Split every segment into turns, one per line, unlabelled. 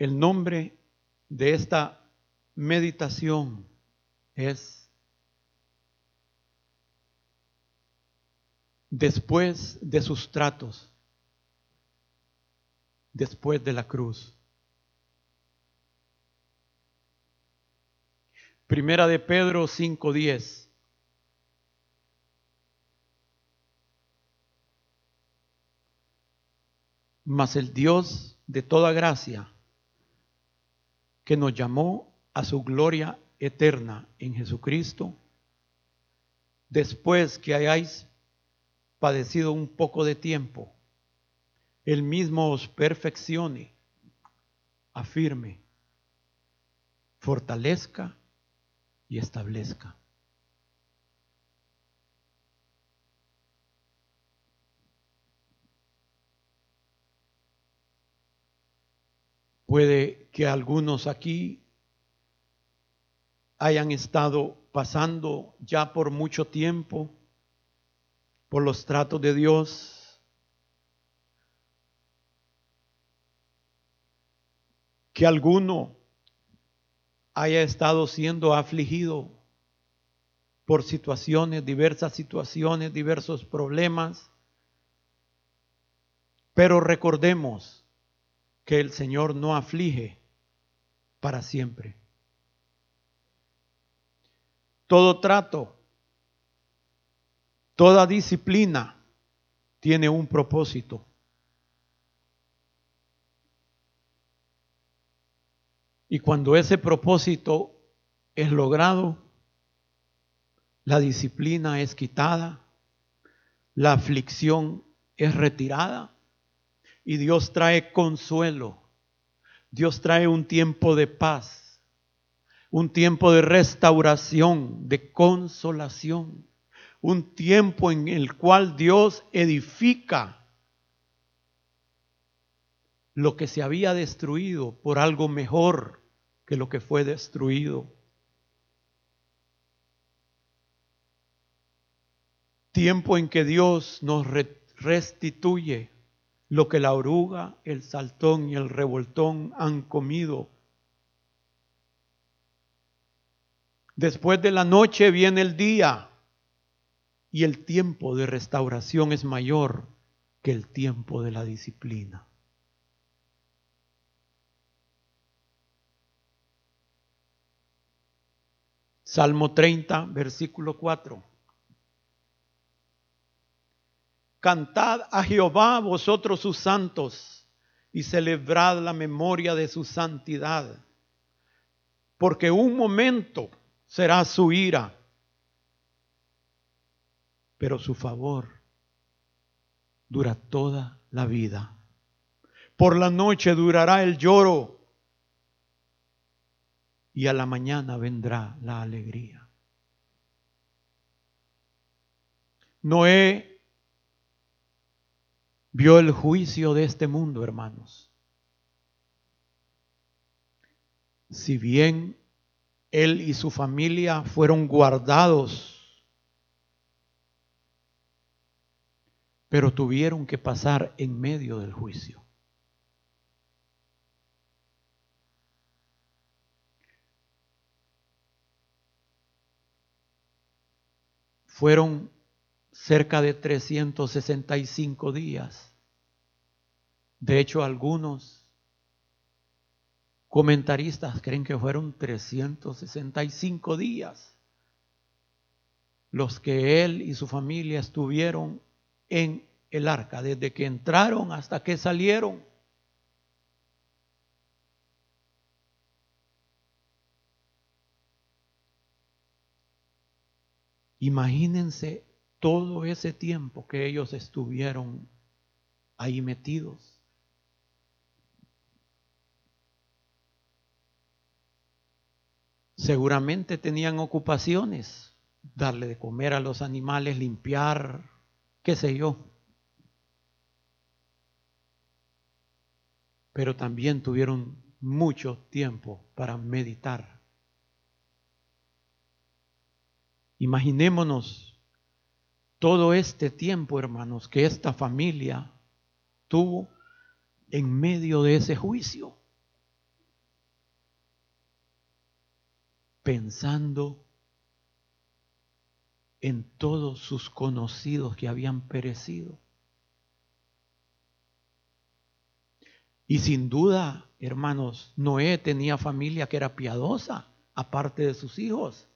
El nombre de esta meditación es después de sus tratos, después de la cruz. Primera de Pedro 5:10. Mas el Dios de toda gracia, que nos llamó a su gloria eterna en Jesucristo, después que hayáis padecido un poco de tiempo, Él mismo os perfeccione, afirme, fortalezca y establezca. Puede que algunos aquí hayan estado pasando ya por mucho tiempo por los tratos de Dios, que alguno haya estado siendo afligido por situaciones, diversas situaciones, diversos problemas, pero recordemos que el Señor no aflige para siempre. Todo trato, toda disciplina tiene un propósito. Y cuando ese propósito es logrado, la disciplina es quitada, la aflicción es retirada y Dios trae consuelo. Dios trae un tiempo de paz, un tiempo de restauración, de consolación, un tiempo en el cual Dios edifica lo que se había destruido por algo mejor que lo que fue destruido. Tiempo en que Dios nos restituye lo que la oruga, el saltón y el revoltón han comido. Después de la noche viene el día y el tiempo de restauración es mayor que el tiempo de la disciplina. Salmo 30, versículo 4. Cantad a Jehová vosotros sus santos y celebrad la memoria de su santidad, porque un momento será su ira, pero su favor dura toda la vida. Por la noche durará el lloro y a la mañana vendrá la alegría. Noé vio el juicio de este mundo, hermanos. Si bien él y su familia fueron guardados, pero tuvieron que pasar en medio del juicio. Fueron cerca de 365 días. De hecho, algunos comentaristas creen que fueron 365 días los que él y su familia estuvieron en el arca, desde que entraron hasta que salieron. Imagínense todo ese tiempo que ellos estuvieron ahí metidos. Seguramente tenían ocupaciones, darle de comer a los animales, limpiar, qué sé yo. Pero también tuvieron mucho tiempo para meditar. Imaginémonos todo este tiempo, hermanos, que esta familia tuvo en medio de ese juicio, pensando en todos sus conocidos que habían perecido. Y sin duda, hermanos, Noé tenía familia que era piadosa, aparte de sus hijos.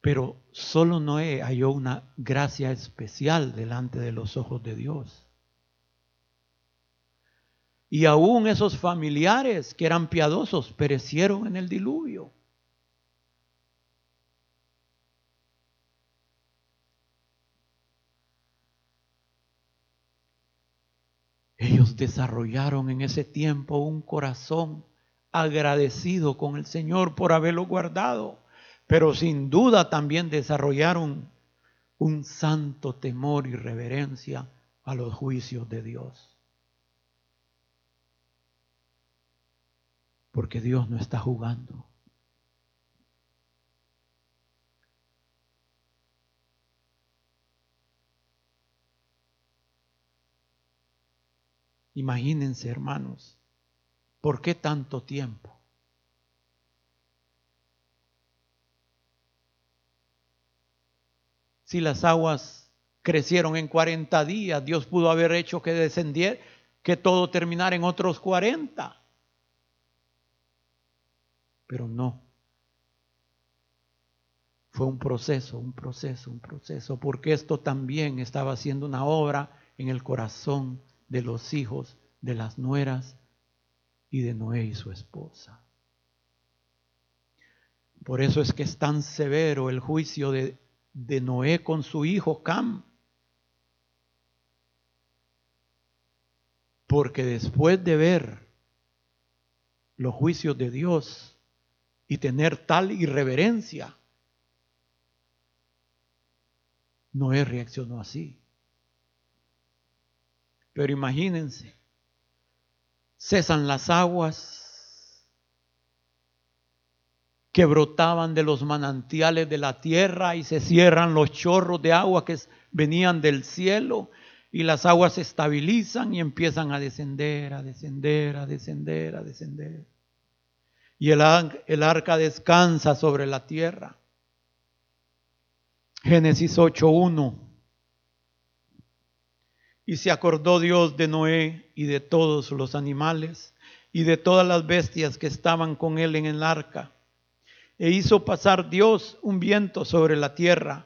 Pero solo Noé halló una gracia especial delante de los ojos de Dios. Y aún esos familiares que eran piadosos perecieron en el diluvio. Ellos desarrollaron en ese tiempo un corazón agradecido con el Señor por haberlo guardado, pero sin duda también desarrollaron un santo temor y reverencia a los juicios de Dios. Porque Dios no está jugando. Imagínense, hermanos, ¿por qué tanto tiempo? Si las aguas crecieron en 40 días, Dios pudo haber hecho que descendiera, que todo terminara en otros 40. Pero no. Fue un proceso, un proceso, un proceso, porque esto también estaba haciendo una obra en el corazón de los hijos, de las nueras y de Noé y su esposa. Por eso es que es tan severo el juicio de, de Noé con su hijo Cam. Porque después de ver los juicios de Dios y tener tal irreverencia, Noé reaccionó así. Pero imagínense, cesan las aguas que brotaban de los manantiales de la tierra y se cierran los chorros de agua que venían del cielo y las aguas se estabilizan y empiezan a descender, a descender, a descender, a descender. Y el, arca descansa sobre la tierra. Génesis 8.1 y se acordó Dios de Noé y de todos los animales y de todas las bestias que estaban con él en el arca. E hizo pasar Dios un viento sobre la tierra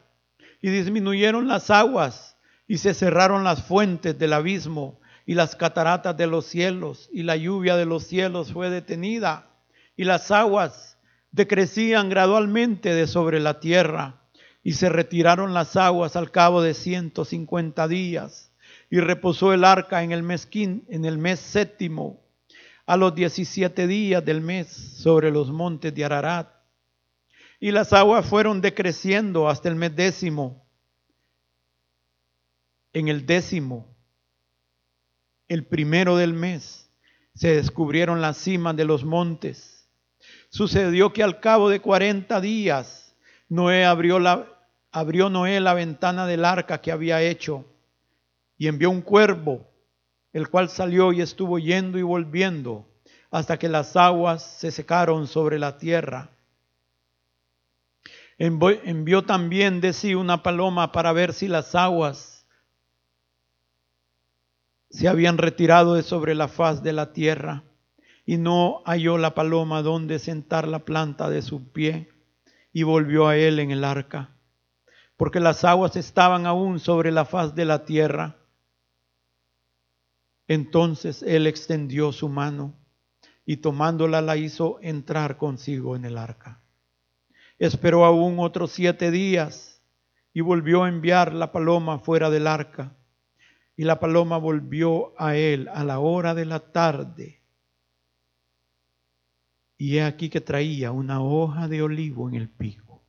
y disminuyeron las aguas y se cerraron las fuentes del abismo y las cataratas de los cielos y la lluvia de los cielos fue detenida y las aguas decrecían gradualmente de sobre la tierra y se retiraron las aguas al cabo de ciento cincuenta días y reposó el arca en el mes, en el mes séptimo, a los diecisiete días del mes, sobre los montes de Ararat. Y las aguas fueron decreciendo hasta el mes décimo. En el décimo, el primero del mes, se descubrieron las cimas de los montes. Sucedió que al cabo de cuarenta días, Noé abrió, la, abrió Noé la ventana del arca que había hecho y envió un cuervo, el cual salió y estuvo yendo y volviendo hasta que las aguas se secaron sobre la tierra. Envió también de sí una paloma para ver si las aguas se habían retirado de sobre la faz de la tierra, y no halló la paloma donde sentar la planta de su pie, y volvió a él en el arca, porque las aguas estaban aún sobre la faz de la tierra entonces él extendió su mano y tomándola la hizo entrar consigo en el arca. Esperó aún otros siete días y volvió a enviar la paloma fuera del arca. Y la paloma volvió a él a la hora de la tarde. Y he aquí que traía una hoja de olivo en el pico.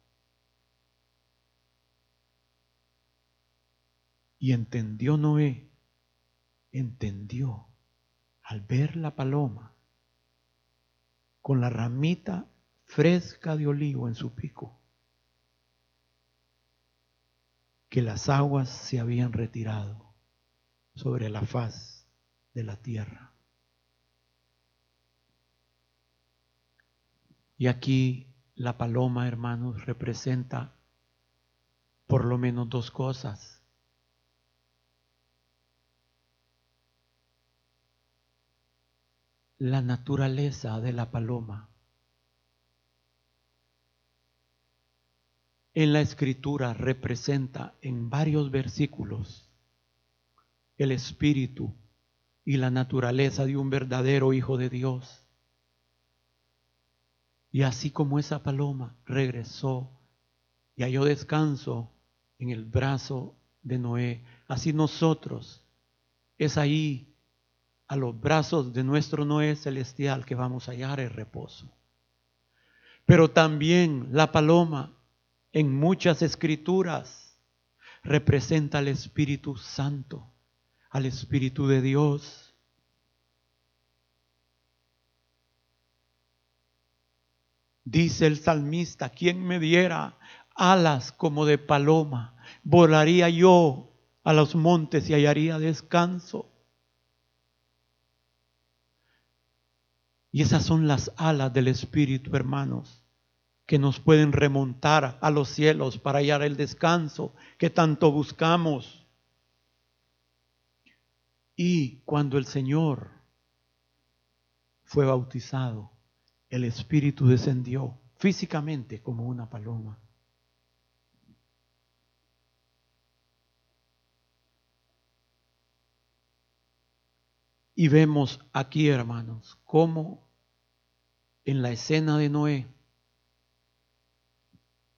Y entendió Noé entendió al ver la paloma con la ramita fresca de olivo en su pico, que las aguas se habían retirado sobre la faz de la tierra. Y aquí la paloma, hermanos, representa por lo menos dos cosas. La naturaleza de la paloma. En la escritura representa en varios versículos el espíritu y la naturaleza de un verdadero hijo de Dios. Y así como esa paloma regresó y halló descanso en el brazo de Noé, así nosotros es ahí a los brazos de nuestro Noé celestial que vamos a hallar el reposo. Pero también la paloma en muchas escrituras representa al Espíritu Santo, al Espíritu de Dios. Dice el salmista, ¿quién me diera alas como de paloma? Volaría yo a los montes y hallaría descanso. Y esas son las alas del Espíritu, hermanos, que nos pueden remontar a los cielos para hallar el descanso que tanto buscamos. Y cuando el Señor fue bautizado, el Espíritu descendió físicamente como una paloma. Y vemos aquí, hermanos, cómo en la escena de Noé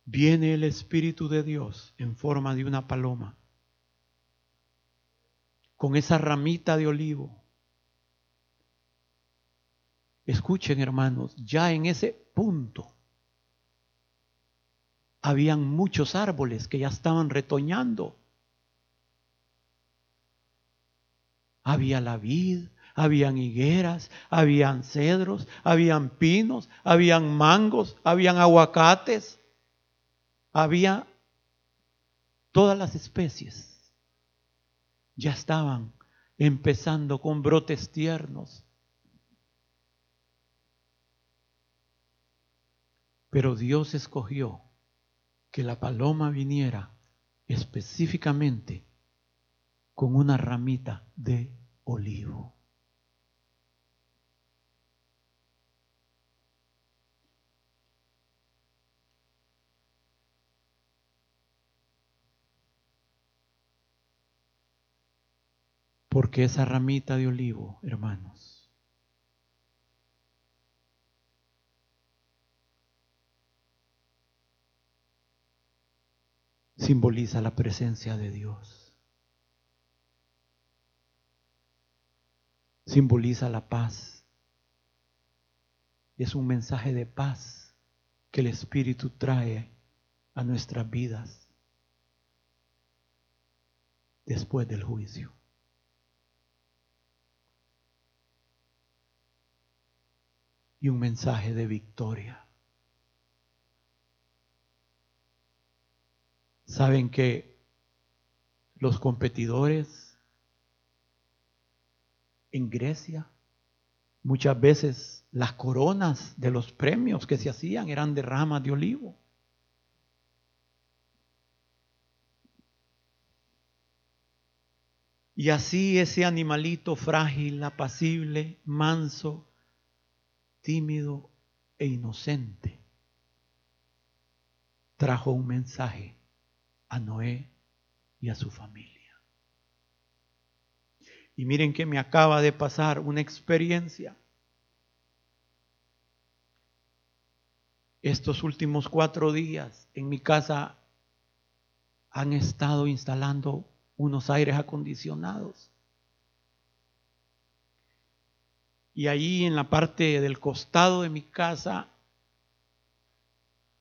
viene el Espíritu de Dios en forma de una paloma, con esa ramita de olivo Escuchen hermanos, ya en ese punto habían muchos árboles que ya estaban retoñando. Había la vid, habían higueras, habían cedros, habían pinos, habían mangos, habían aguacates, había todas las especies. Ya estaban empezando con brotes tiernos. Pero Dios escogió que la paloma viniera específicamente con una ramita de olivo. Porque esa ramita de olivo, hermanos, simboliza la presencia de Dios. Simboliza la paz. Es un mensaje de paz que el Espíritu trae a nuestras vidas después del juicio. Un mensaje de victoria. Saben que los competidores en Grecia, muchas veces las coronas de los premios que se hacían eran de ramas de olivo. Y así ese animalito frágil, apacible, manso, tímido e inocente trajo un mensaje a Noé y a su familia. Y miren que me acaba de pasar una experiencia. Estos últimos cuatro días en mi casa han estado instalando unos aires acondicionados. Y ahí en la parte del costado de mi casa,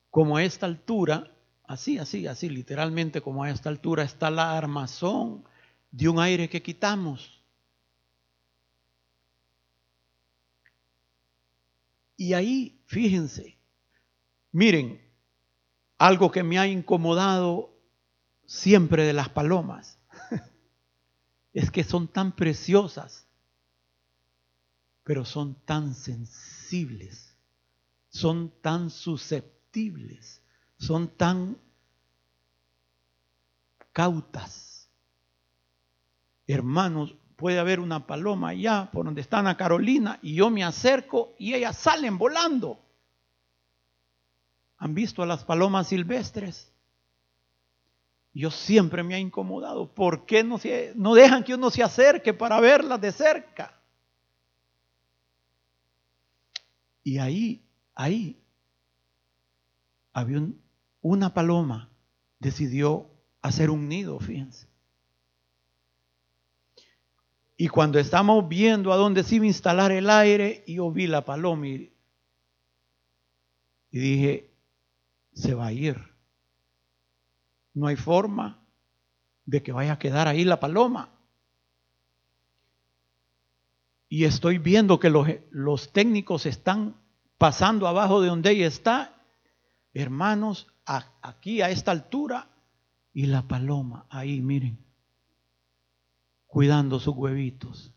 como a esta altura, Así, así, así, literalmente como a esta altura está la armazón de un aire que quitamos. Y ahí, fíjense, miren, algo que me ha incomodado siempre de las palomas, es que son tan preciosas, pero son tan sensibles son tan susceptibles, son tan cautas. Hermanos, puede haber una paloma allá por donde está Ana Carolina y yo me acerco y ellas salen volando. ¿Han visto a las palomas silvestres? Yo siempre me ha incomodado. ¿Por qué no, se, no dejan que uno se acerque para verlas de cerca? Y ahí, ahí, había una paloma, decidió hacer un nido, fíjense. Y cuando estamos viendo a dónde se iba a instalar el aire, yo vi la paloma y, y dije, se va a ir. No hay forma de que vaya a quedar ahí la paloma. Y estoy viendo que los, técnicos están pasando abajo de donde ella está, hermanos, aquí a esta altura, y la paloma ahí, miren, cuidando sus huevitos.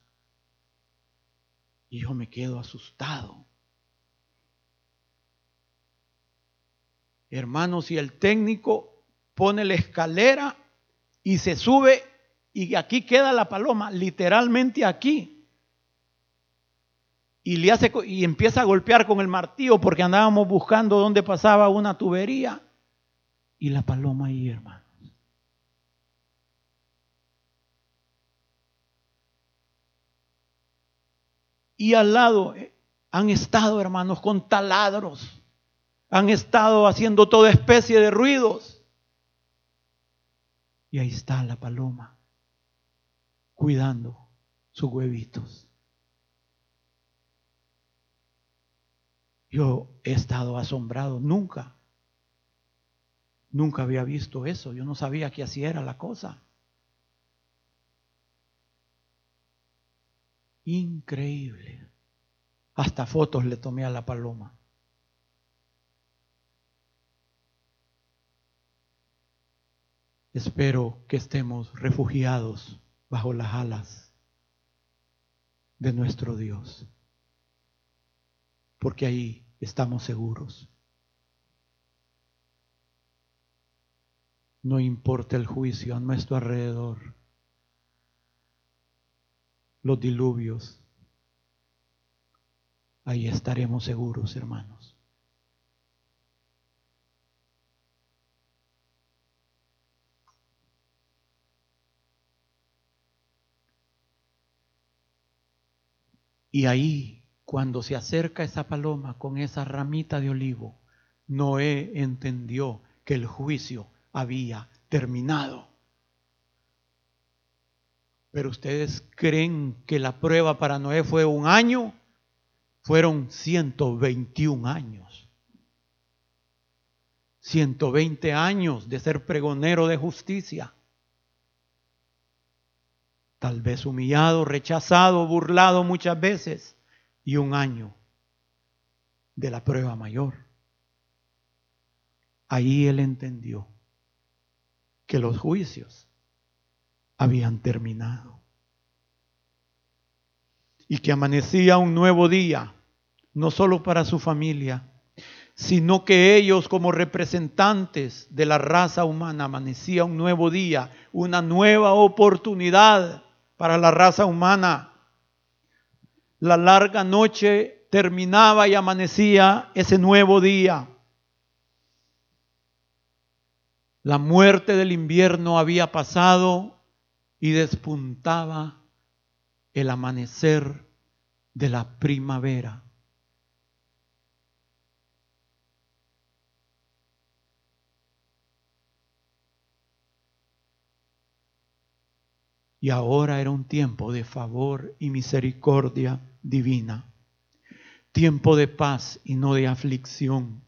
Y yo me quedo asustado. Hermanos, y el técnico pone la escalera y se sube y aquí queda la paloma, literalmente aquí. Y, le hace, y empieza a golpear con el martillo porque andábamos buscando dónde pasaba una tubería. Y la paloma ahí, hermano. y al lado eh, han estado, hermanos, con taladros. Han estado haciendo toda especie de ruidos. Y ahí está la paloma, cuidando sus huevitos. Yo he estado asombrado, nunca, nunca había visto eso. Yo no sabía que así era la cosa. Increíble. Hasta fotos le tomé a la paloma. Espero que estemos refugiados bajo las alas de nuestro Dios, porque ahí estamos seguros. No importa el juicio a nuestro alrededor los diluvios, ahí estaremos seguros, hermanos. Y ahí, cuando se acerca esa paloma con esa ramita de olivo, Noé entendió que el juicio había terminado. Pero ustedes creen que la prueba para Noé fue un año, fueron 121 años. 120 años de ser pregonero de justicia. Tal vez humillado, rechazado, burlado muchas veces. Y un año de la prueba mayor. Ahí él entendió que los juicios habían terminado. Y que amanecía un nuevo día, no solo para su familia, sino que ellos como representantes de la raza humana amanecía un nuevo día, una nueva oportunidad para la raza humana. La larga noche terminaba y amanecía ese nuevo día. La muerte del invierno había pasado y despuntaba el amanecer de la primavera. Y ahora era un tiempo de favor y misericordia divina, tiempo de paz y no de aflicción,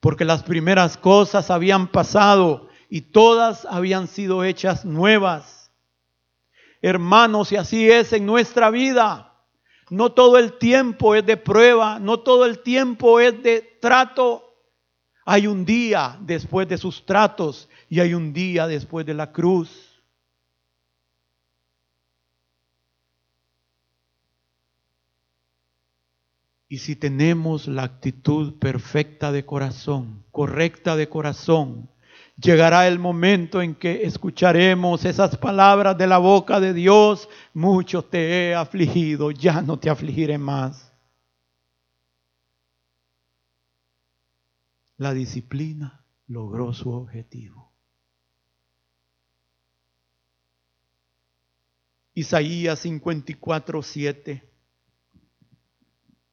porque las primeras cosas habían pasado y todas habían sido hechas nuevas. Hermanos, y así es en nuestra vida. No todo el tiempo es de prueba, no todo el tiempo es de trato. Hay un día después de sus tratos y hay un día después de la cruz. Y si tenemos la actitud perfecta de corazón, correcta de corazón, llegará el momento en que escucharemos esas palabras de la boca de Dios, mucho te he afligido, ya no te afligiré más. La disciplina logró su objetivo. Isaías 54, 7.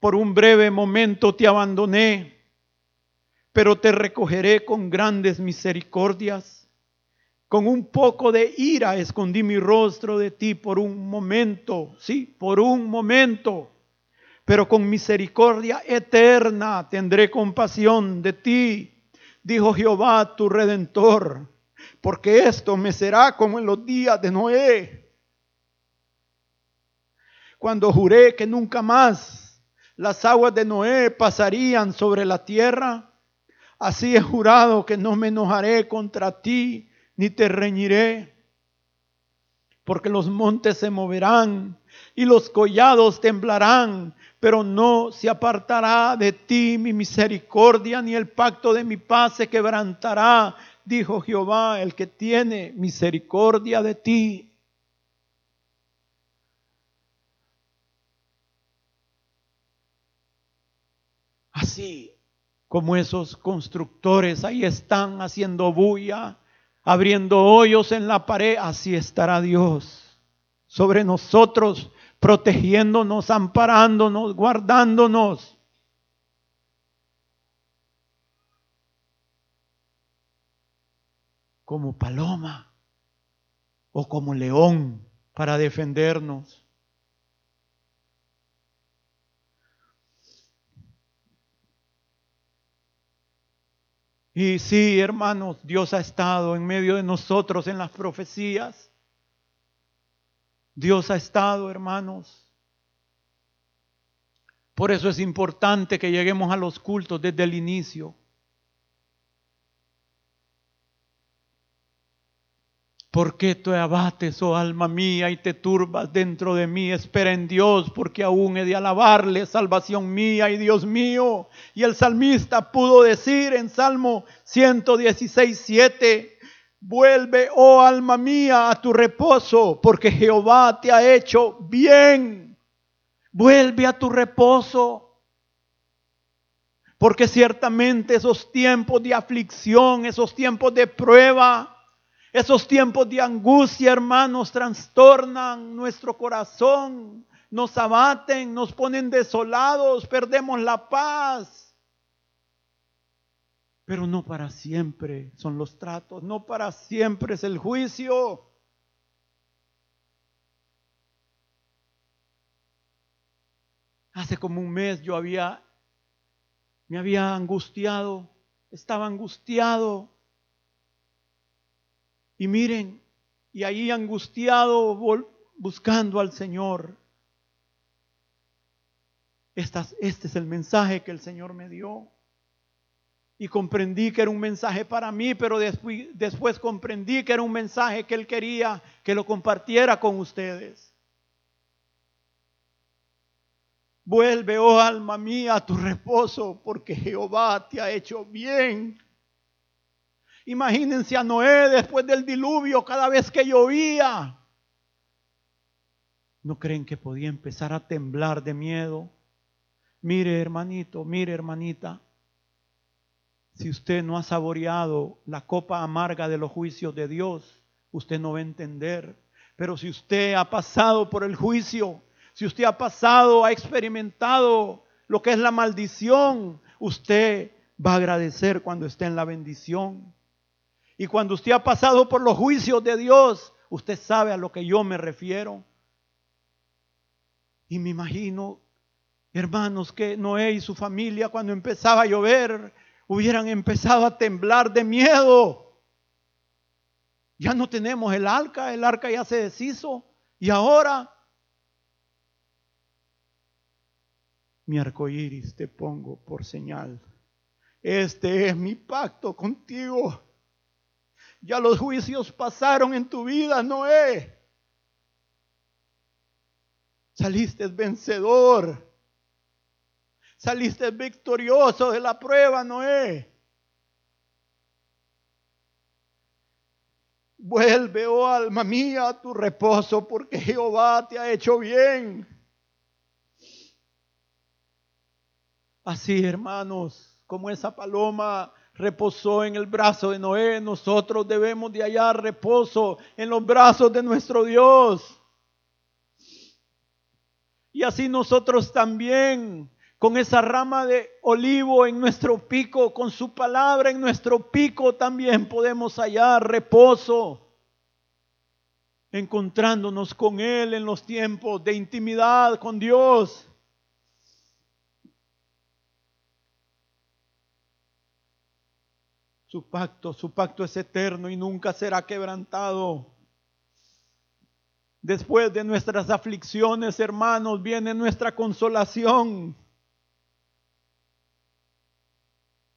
Por un breve momento te abandoné, pero te recogeré con grandes misericordias. Con un poco de ira escondí mi rostro de ti por un momento, sí, por un momento. Pero con misericordia eterna tendré compasión de ti, dijo Jehová tu redentor, porque esto me será como en los días de Noé cuando juré que nunca más las aguas de Noé pasarían sobre la tierra, así he jurado que no me enojaré contra ti ni te reñiré, porque los montes se moverán y los collados temblarán, pero no se apartará de ti mi misericordia, ni el pacto de mi paz se quebrantará, dijo Jehová, el que tiene misericordia de ti. Así como esos constructores ahí están haciendo bulla, abriendo hoyos en la pared, así estará Dios sobre nosotros, protegiéndonos, amparándonos, guardándonos. Como paloma o como león para defendernos. Y sí, hermanos, Dios ha estado en medio de nosotros en las profecías. Dios ha estado, hermanos. Por eso es importante que lleguemos a los cultos desde el inicio. ¿Por qué te abates, oh alma mía, y te turbas dentro de mí? Espera en Dios, porque aún he de alabarle, salvación mía y Dios mío. Y el salmista pudo decir en Salmo 116, 7, vuelve, oh alma mía, a tu reposo, porque Jehová te ha hecho bien. Vuelve a tu reposo. Porque ciertamente esos tiempos de aflicción, esos tiempos de prueba, esos tiempos de angustia, hermanos, trastornan nuestro corazón, nos abaten, nos ponen desolados, perdemos la paz. Pero no para siempre son los tratos, no para siempre es el juicio. Hace como un mes yo había, me había angustiado, estaba angustiado y miren, y ahí angustiado buscando al Señor. este es el mensaje que el Señor me dio. Y comprendí que era un mensaje para mí, pero después, después comprendí que era un mensaje que Él quería que lo compartiera con ustedes. Vuelve, oh alma mía, a tu reposo, porque Jehová te ha hecho bien. Imagínense a Noé después del diluvio, cada vez que llovía. ¿No creen que podía empezar a temblar de miedo? Mire, hermanito, mire, hermanita. Si usted no ha saboreado la copa amarga de los juicios de Dios, usted no va a entender. Pero si usted ha pasado por el juicio, si usted ha pasado, ha experimentado lo que es la maldición, usted va a agradecer cuando esté en la bendición. Y cuando usted ha pasado por los juicios de Dios, usted sabe a lo que yo me refiero. Y me imagino, hermanos, que Noé y su familia cuando empezaba a llover hubieran empezado a temblar de miedo. Ya no tenemos el arca, el arca ya se deshizo. Y ahora mi arco iris te pongo por señal. Este es mi pacto contigo. Ya los juicios pasaron en tu vida, Noé. Saliste vencedor. Saliste victorioso de la prueba, Noé. Vuelve, oh alma mía, a tu reposo, porque Jehová te ha hecho bien. Así, hermanos, como esa paloma reposó en el brazo de Noé, nosotros debemos de hallar reposo en los brazos de nuestro Dios. Y así nosotros también, con esa rama de olivo en nuestro pico, con su palabra en nuestro pico, también podemos hallar reposo, encontrándonos con Él en los tiempos de intimidad con Dios. Su pacto, su pacto es eterno y nunca será quebrantado. Después de nuestras aflicciones, hermanos, viene nuestra consolación.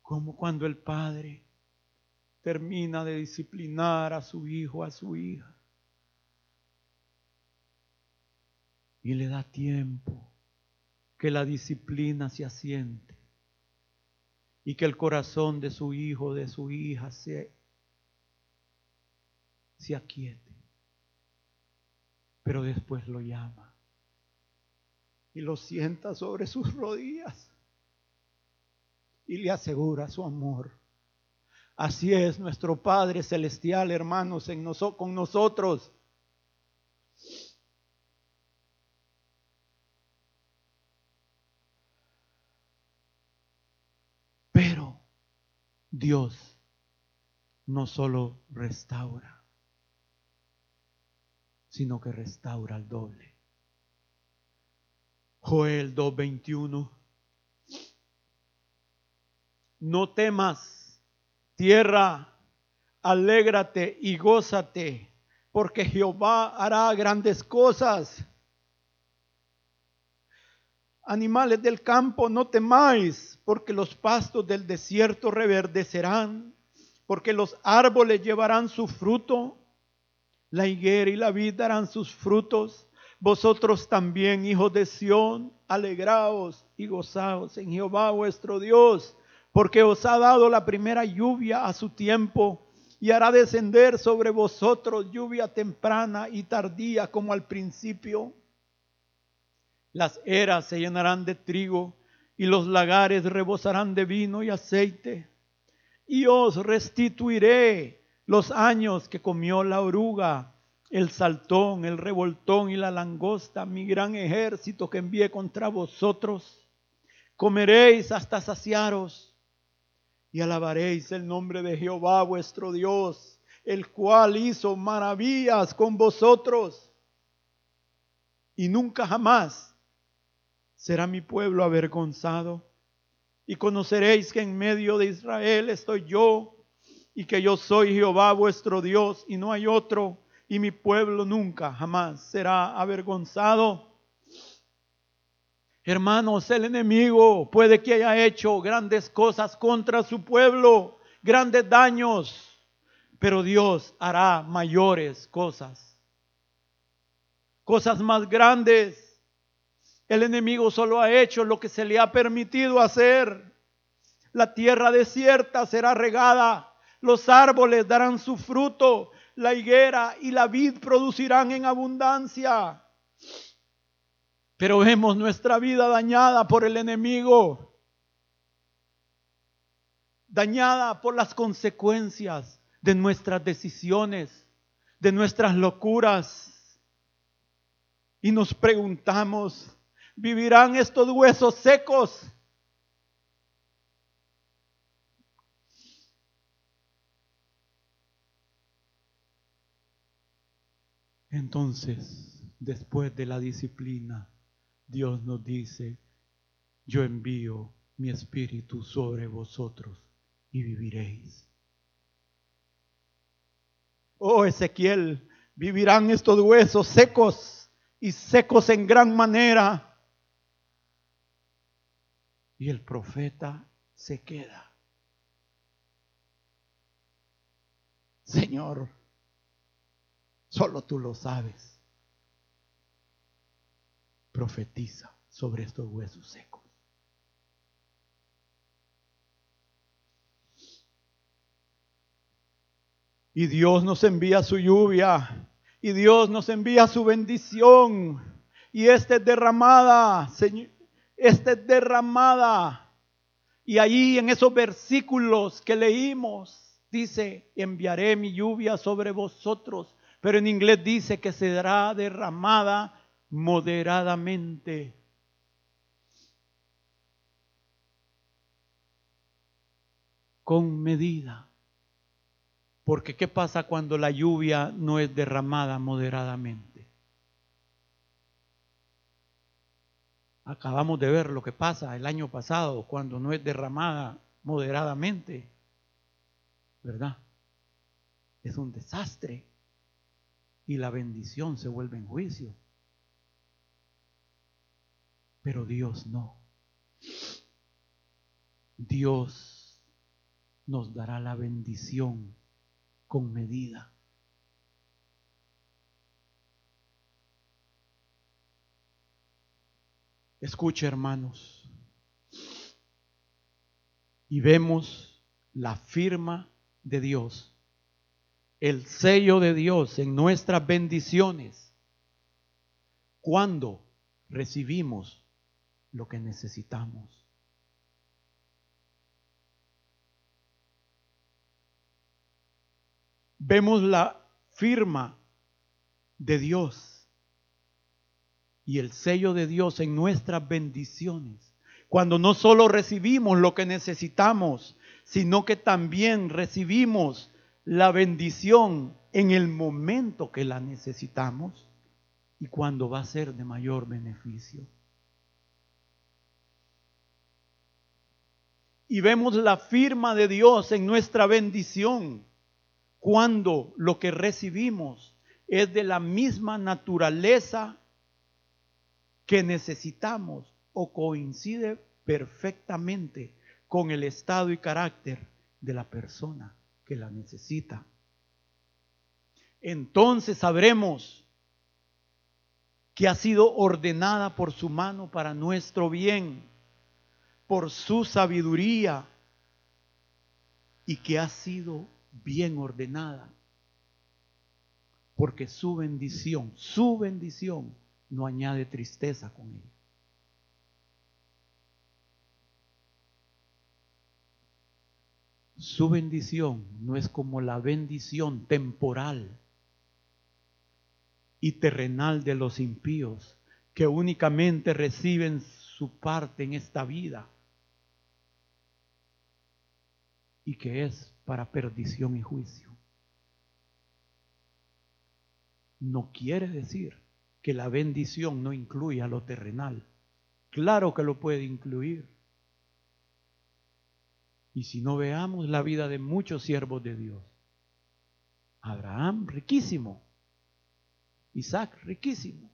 Como cuando el Padre termina de disciplinar a su hijo, a su hija. Y le da tiempo que la disciplina se asiente y que el corazón de su hijo, de su hija se, se aquiete. Pero después lo llama y lo sienta sobre sus rodillas y le asegura su amor. Así es nuestro Padre Celestial, hermanos, en con nosotros. Dios no solo restaura, sino que restaura al doble. Joel 2:21. No temas, tierra, alégrate y gózate, porque Jehová hará grandes cosas. Animales del campo, no temáis, porque los pastos del desierto reverdecerán, porque los árboles llevarán su fruto, la higuera y la vid darán sus frutos. Vosotros también, hijos de Sión, alegraos y gozaos en Jehová vuestro Dios, porque os ha dado la primera lluvia a su tiempo y hará descender sobre vosotros lluvia temprana y tardía como al principio las eras se llenarán de trigo y los lagares rebosarán de vino y aceite. Y os restituiré los años que comió la oruga, el saltón, el revoltón y la langosta, mi gran ejército que envié contra vosotros. Comeréis hasta saciaros y alabaréis el nombre de Jehová vuestro Dios, el cual hizo maravillas con vosotros. Y nunca jamás será mi pueblo avergonzado. Y conoceréis que en medio de Israel estoy yo y que yo soy Jehová vuestro Dios y no hay otro y mi pueblo nunca jamás será avergonzado. Hermanos, el enemigo puede que haya hecho grandes cosas contra su pueblo, grandes daños, pero Dios hará mayores cosas, cosas más grandes el enemigo solo ha hecho lo que se le ha permitido hacer. La tierra desierta será regada, los árboles darán su fruto, la higuera y la vid producirán en abundancia. Pero vemos nuestra vida dañada por el enemigo, dañada por las consecuencias de nuestras decisiones, de nuestras locuras. Y nos preguntamos, vivirán estos huesos secos. Entonces, después de la disciplina, Dios nos dice, yo envío mi espíritu sobre vosotros y viviréis. Oh Ezequiel, vivirán estos huesos secos y secos en gran manera. Y el profeta se queda. Señor, solo tú lo sabes. Profetiza sobre estos huesos secos. Y Dios nos envía su lluvia. Y Dios nos envía su bendición. Y esta es derramada, Señor esta es derramada. Y ahí en esos versículos que leímos, dice, enviaré mi lluvia sobre vosotros. Pero en inglés dice que será derramada moderadamente. Con medida. Porque ¿qué pasa cuando la lluvia no es derramada moderadamente? Acabamos de ver lo que pasa el año pasado cuando no es derramada moderadamente. ¿Verdad? Es un desastre. Y la bendición se vuelve en juicio. Pero Dios no. Dios nos dará la bendición con medida. Escuche hermanos, y vemos la firma de Dios, el sello de Dios en nuestras bendiciones, cuando recibimos lo que necesitamos. vemos la firma de Dios y el sello de Dios en nuestras bendiciones. Cuando no solo recibimos lo que necesitamos, sino que también recibimos la bendición en el momento que la necesitamos y cuando va a ser de mayor beneficio. Y vemos la firma de Dios en nuestra bendición cuando lo que recibimos es de la misma naturaleza que necesitamos o coincide perfectamente con el estado y carácter de la persona que la necesita. Entonces sabremos que ha sido ordenada por su mano para nuestro bien, por su sabiduría, y que ha sido bien ordenada. Porque su bendición, su bendición no añade tristeza con ella. Su bendición no es como la bendición temporal y terrenal de los impíos que únicamente reciben su parte en esta vida y que es para perdición y juicio. No quiere decir que la bendición no incluya lo terrenal. Claro que lo puede incluir. Y si no veamos la vida de muchos siervos de Dios, Abraham riquísimo, Isaac riquísimo,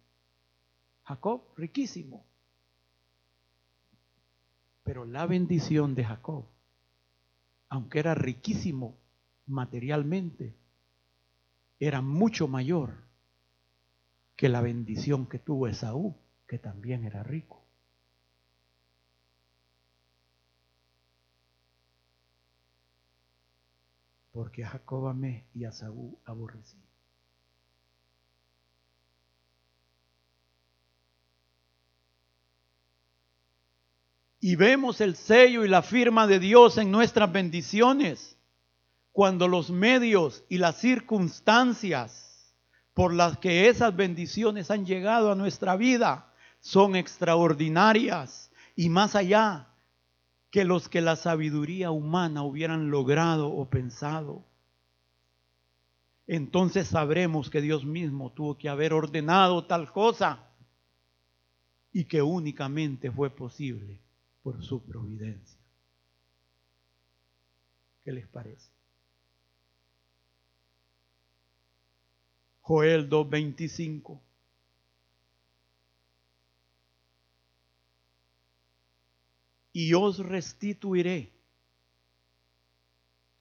Jacob riquísimo. Pero la bendición de Jacob aunque era riquísimo materialmente, era mucho mayor que la bendición que tuvo Esaú, que también era rico. Porque a Jacob amé y a Esaú aborrecí. y vemos el sello y la firma de Dios en nuestras bendiciones, cuando los medios y las circunstancias por las que esas bendiciones han llegado a nuestra vida son extraordinarias y más allá que los que la sabiduría humana hubieran logrado o pensado. Entonces sabremos que Dios mismo tuvo que haber ordenado tal cosa y que únicamente fue posible por su providencia. ¿Qué les parece? Joel 2.25. Y os restituiré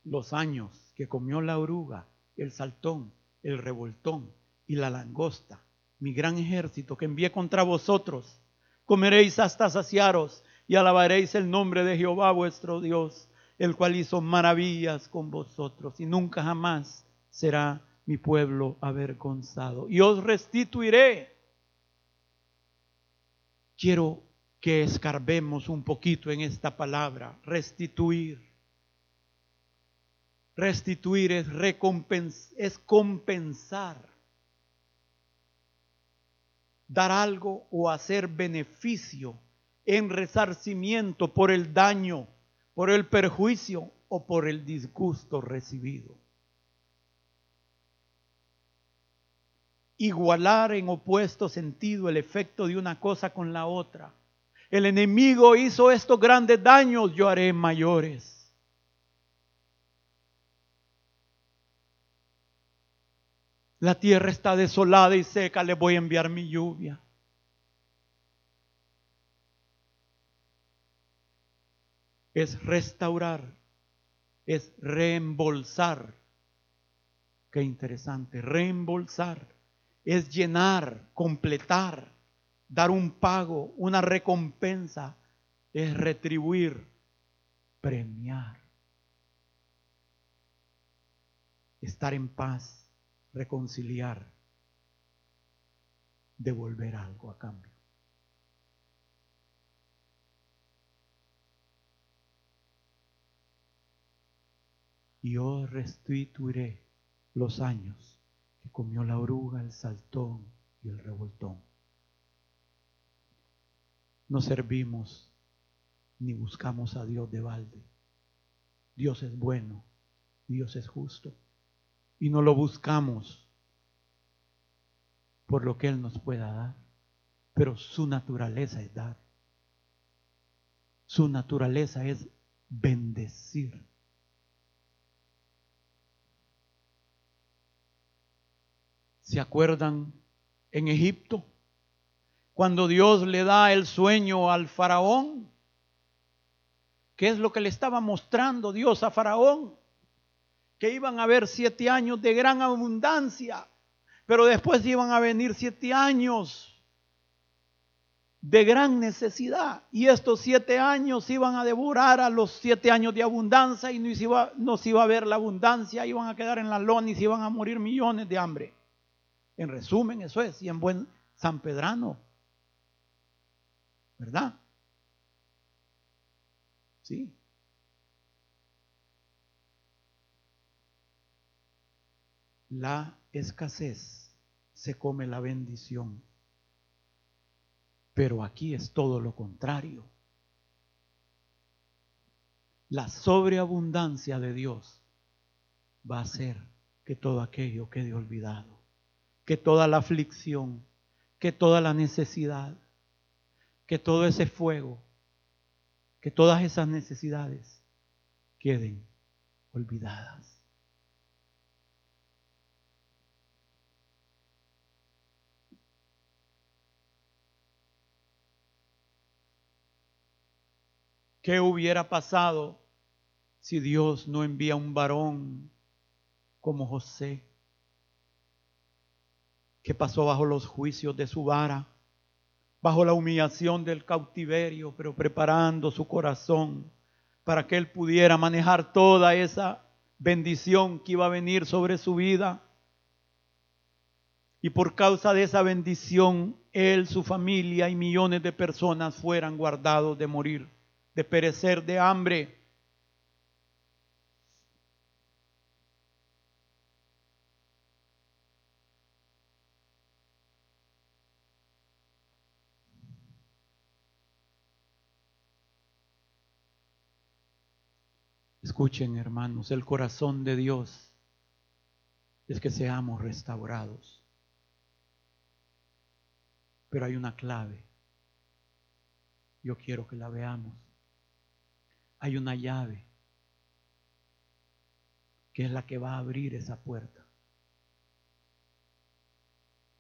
los años que comió la oruga, el saltón, el revoltón y la langosta, mi gran ejército que envié contra vosotros. Comeréis hasta saciaros y alabaréis el nombre de Jehová vuestro Dios, el cual hizo maravillas con vosotros y nunca jamás será mi pueblo avergonzado. Y os restituiré. Quiero que escarbemos un poquito en esta palabra, restituir. Restituir es, compensar. Dar algo o hacer beneficio en resarcimiento por el daño, por el perjuicio o por el disgusto recibido. Igualar en opuesto sentido el efecto de una cosa con la otra. El enemigo hizo estos grandes daños, yo haré mayores. La tierra está desolada y seca, le voy a enviar mi lluvia. Es restaurar, es reembolsar. Qué interesante, reembolsar es llenar, completar, dar un pago, una recompensa, es retribuir, premiar, estar en paz reconciliar, devolver algo a cambio. Y yo restituiré los años que comió la oruga, el saltón y el revoltón. No servimos ni buscamos a Dios de balde. Dios es bueno, Dios es justo y no lo buscamos por lo que Él nos pueda dar, pero su naturaleza es dar. Su naturaleza es bendecir. ¿Se acuerdan en Egipto? Cuando Dios le da el sueño al faraón, ¿qué es lo que le estaba mostrando Dios a faraón? que iban a haber siete años de gran abundancia, pero después iban a venir siete años de gran necesidad. Y estos siete años iban a devorar a los siete años de abundancia y no se iba, a ver la abundancia, iban a quedar en la lona y se iban a morir millones de hambre. En resumen, eso es, y en buen San Pedrano. ¿Verdad? Sí. la escasez se come la bendición. Pero aquí es todo lo contrario. La sobreabundancia de Dios va a hacer que todo aquello quede olvidado, que toda la aflicción, que toda la necesidad, que todo ese fuego, que todas esas necesidades queden olvidadas. ¿Qué hubiera pasado si Dios no envía un varón como José, que pasó bajo los juicios de su vara, bajo la humillación del cautiverio, pero preparando su corazón para que él pudiera manejar toda esa bendición que iba a venir sobre su vida? Y por causa de esa bendición, él, su familia y millones de personas fueran guardados de morir de perecer de hambre. Escuchen, hermanos, el corazón de Dios es que seamos restaurados. Pero hay una clave. Yo quiero que la veamos hay una llave que es la que va a abrir esa puerta.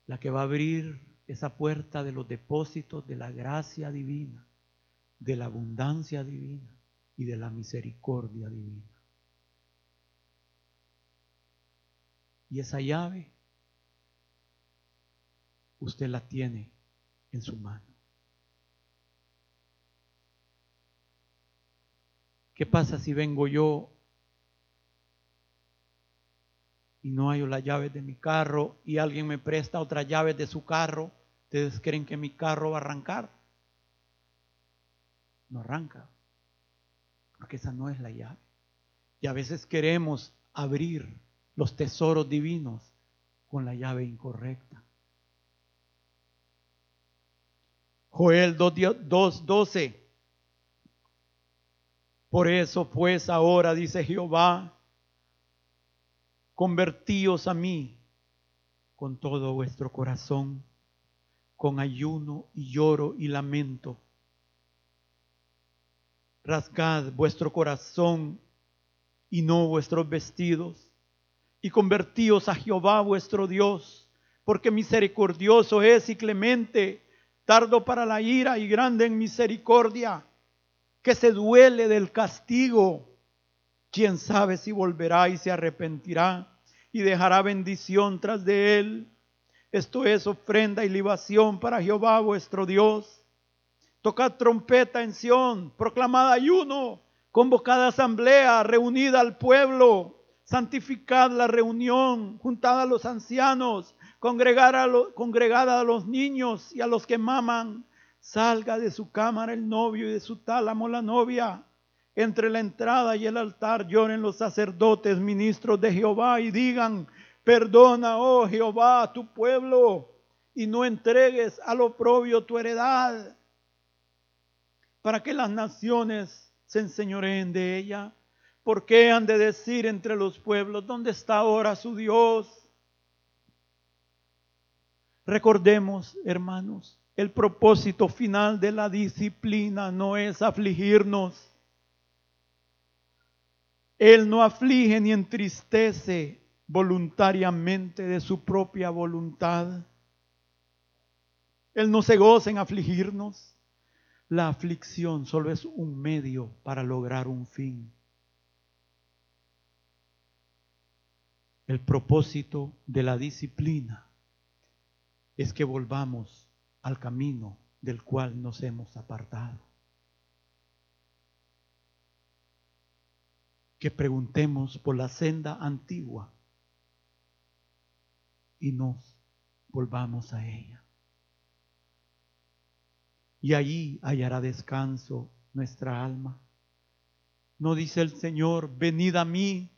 La que va a abrir esa puerta de los depósitos de la gracia divina, de la abundancia divina y de la misericordia divina. Y esa llave usted la tiene en su mano. ¿Qué pasa si vengo yo y no hay las llaves de mi carro y alguien me presta otra llave de su carro, ¿ustedes creen que mi carro va a arrancar? No arranca, porque esa no es la llave. Y a veces queremos abrir los tesoros divinos con la llave incorrecta. Joel 2.12. Por eso pues ahora, dice Jehová, convertíos a mí con todo vuestro corazón, con ayuno y lloro y lamento. Rasgad vuestro corazón y no vuestros vestidos, y convertíos a Jehová vuestro Dios, porque misericordioso es y clemente, tardo para la ira y grande en misericordia, que se duele del castigo. Quién sabe si volverá y se arrepentirá y dejará bendición tras de él. Esto es ofrenda y libación para Jehová vuestro Dios. Tocad trompeta en Sión, proclamad ayuno, convocad asamblea, reunida al pueblo, santificad la reunión, juntad a los ancianos, congregad a, congregad a los niños y a los que maman. Salga de su cámara el novio y de su tálamo la novia entre la entrada y el altar lloren los sacerdotes, ministros de Jehová, y digan, perdona, oh Jehová, a tu pueblo, y no entregues al oprobio tu heredad, para que las naciones se enseñoreen de ella. ¿Por qué han de decir entre los pueblos, ¿dónde está ahora su Dios? Recordemos, hermanos, el propósito final de la disciplina no es afligirnos, él no aflige ni entristece voluntariamente de su propia voluntad. Él no se goza en afligirnos. La aflicción solo es un medio para lograr un fin. El propósito de la disciplina es que volvamos al camino del cual nos hemos apartado. que preguntemos por la senda antigua y nos volvamos a ella. Y allí hallará descanso nuestra alma. No dice el Señor, venid a mí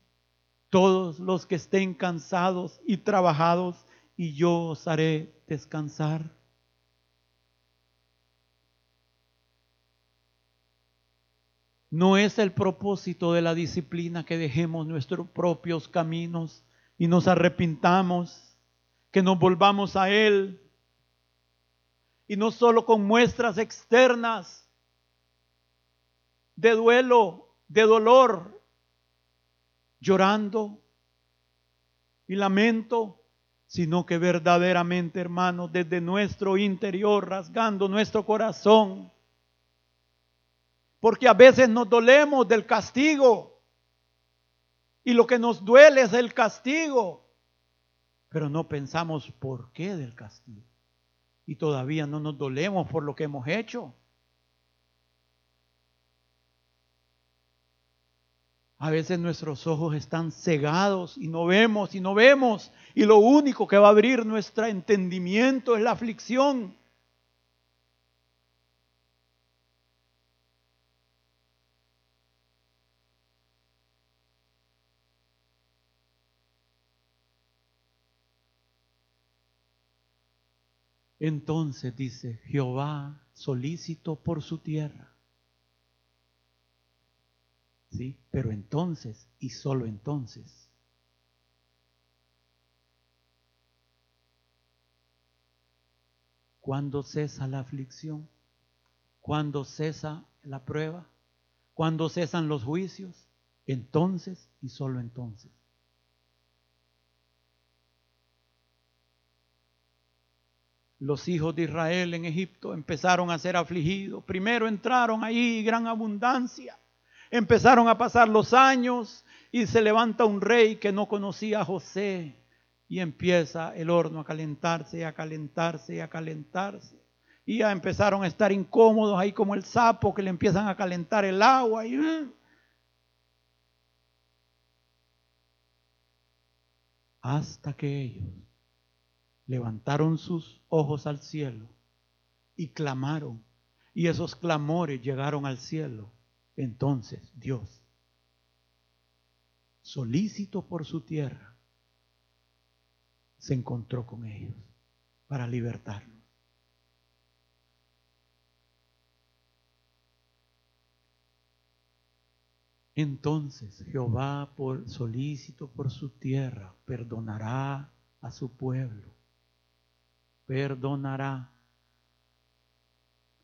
todos los que estén cansados y trabajados, y yo os haré descansar. No es el propósito de la disciplina que dejemos nuestros propios caminos y nos arrepintamos, que nos volvamos a Él. Y no solo con muestras externas de duelo, de dolor, llorando y lamento, sino que verdaderamente, hermanos, desde nuestro interior, rasgando nuestro corazón, porque a veces nos dolemos del castigo. Y lo que nos duele es el castigo. Pero no pensamos por qué del castigo. Y todavía no nos dolemos por lo que hemos hecho. A veces nuestros ojos están cegados y no vemos y no vemos. Y lo único que va a abrir nuestro entendimiento es la aflicción. Entonces dice, Jehová solícito por su tierra. ¿Sí? Pero entonces y solo entonces. Cuando cesa la aflicción? Cuando cesa la prueba? Cuando cesan los juicios? Entonces y solo entonces. Los hijos de Israel en Egipto empezaron a ser afligidos. Primero entraron ahí gran abundancia. Empezaron a pasar los años y se levanta un rey que no conocía a José y empieza el horno a calentarse a calentarse a calentarse. Y ya empezaron a estar incómodos ahí como el sapo que le empiezan a calentar el agua y hasta que ellos levantaron sus ojos al cielo y clamaron, y esos clamores llegaron al cielo. Entonces Dios, solícito por su tierra, se encontró con ellos para libertarlos. Entonces Jehová, por solícito por su tierra, perdonará a su pueblo. Perdonará.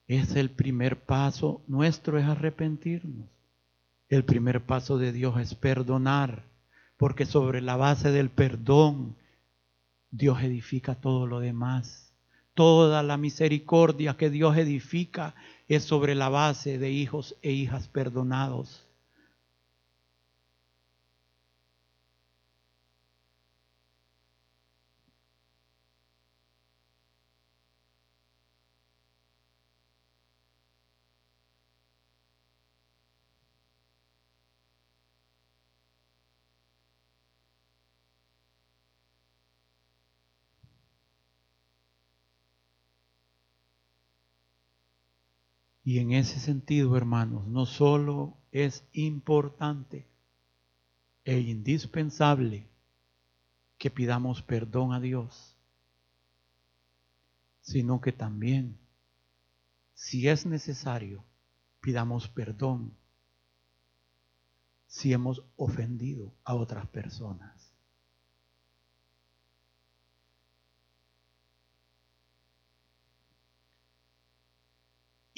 Es el primer paso nuestro es arrepentirnos. El primer paso de Dios es perdonar, porque sobre la base del perdón Dios edifica todo lo demás. Toda la misericordia que Dios edifica es sobre la base de hijos e hijas perdonados. Y en ese sentido, hermanos, no solo es importante e indispensable que pidamos perdón a Dios, sino que también, si es necesario, pidamos perdón si hemos ofendido a otras personas.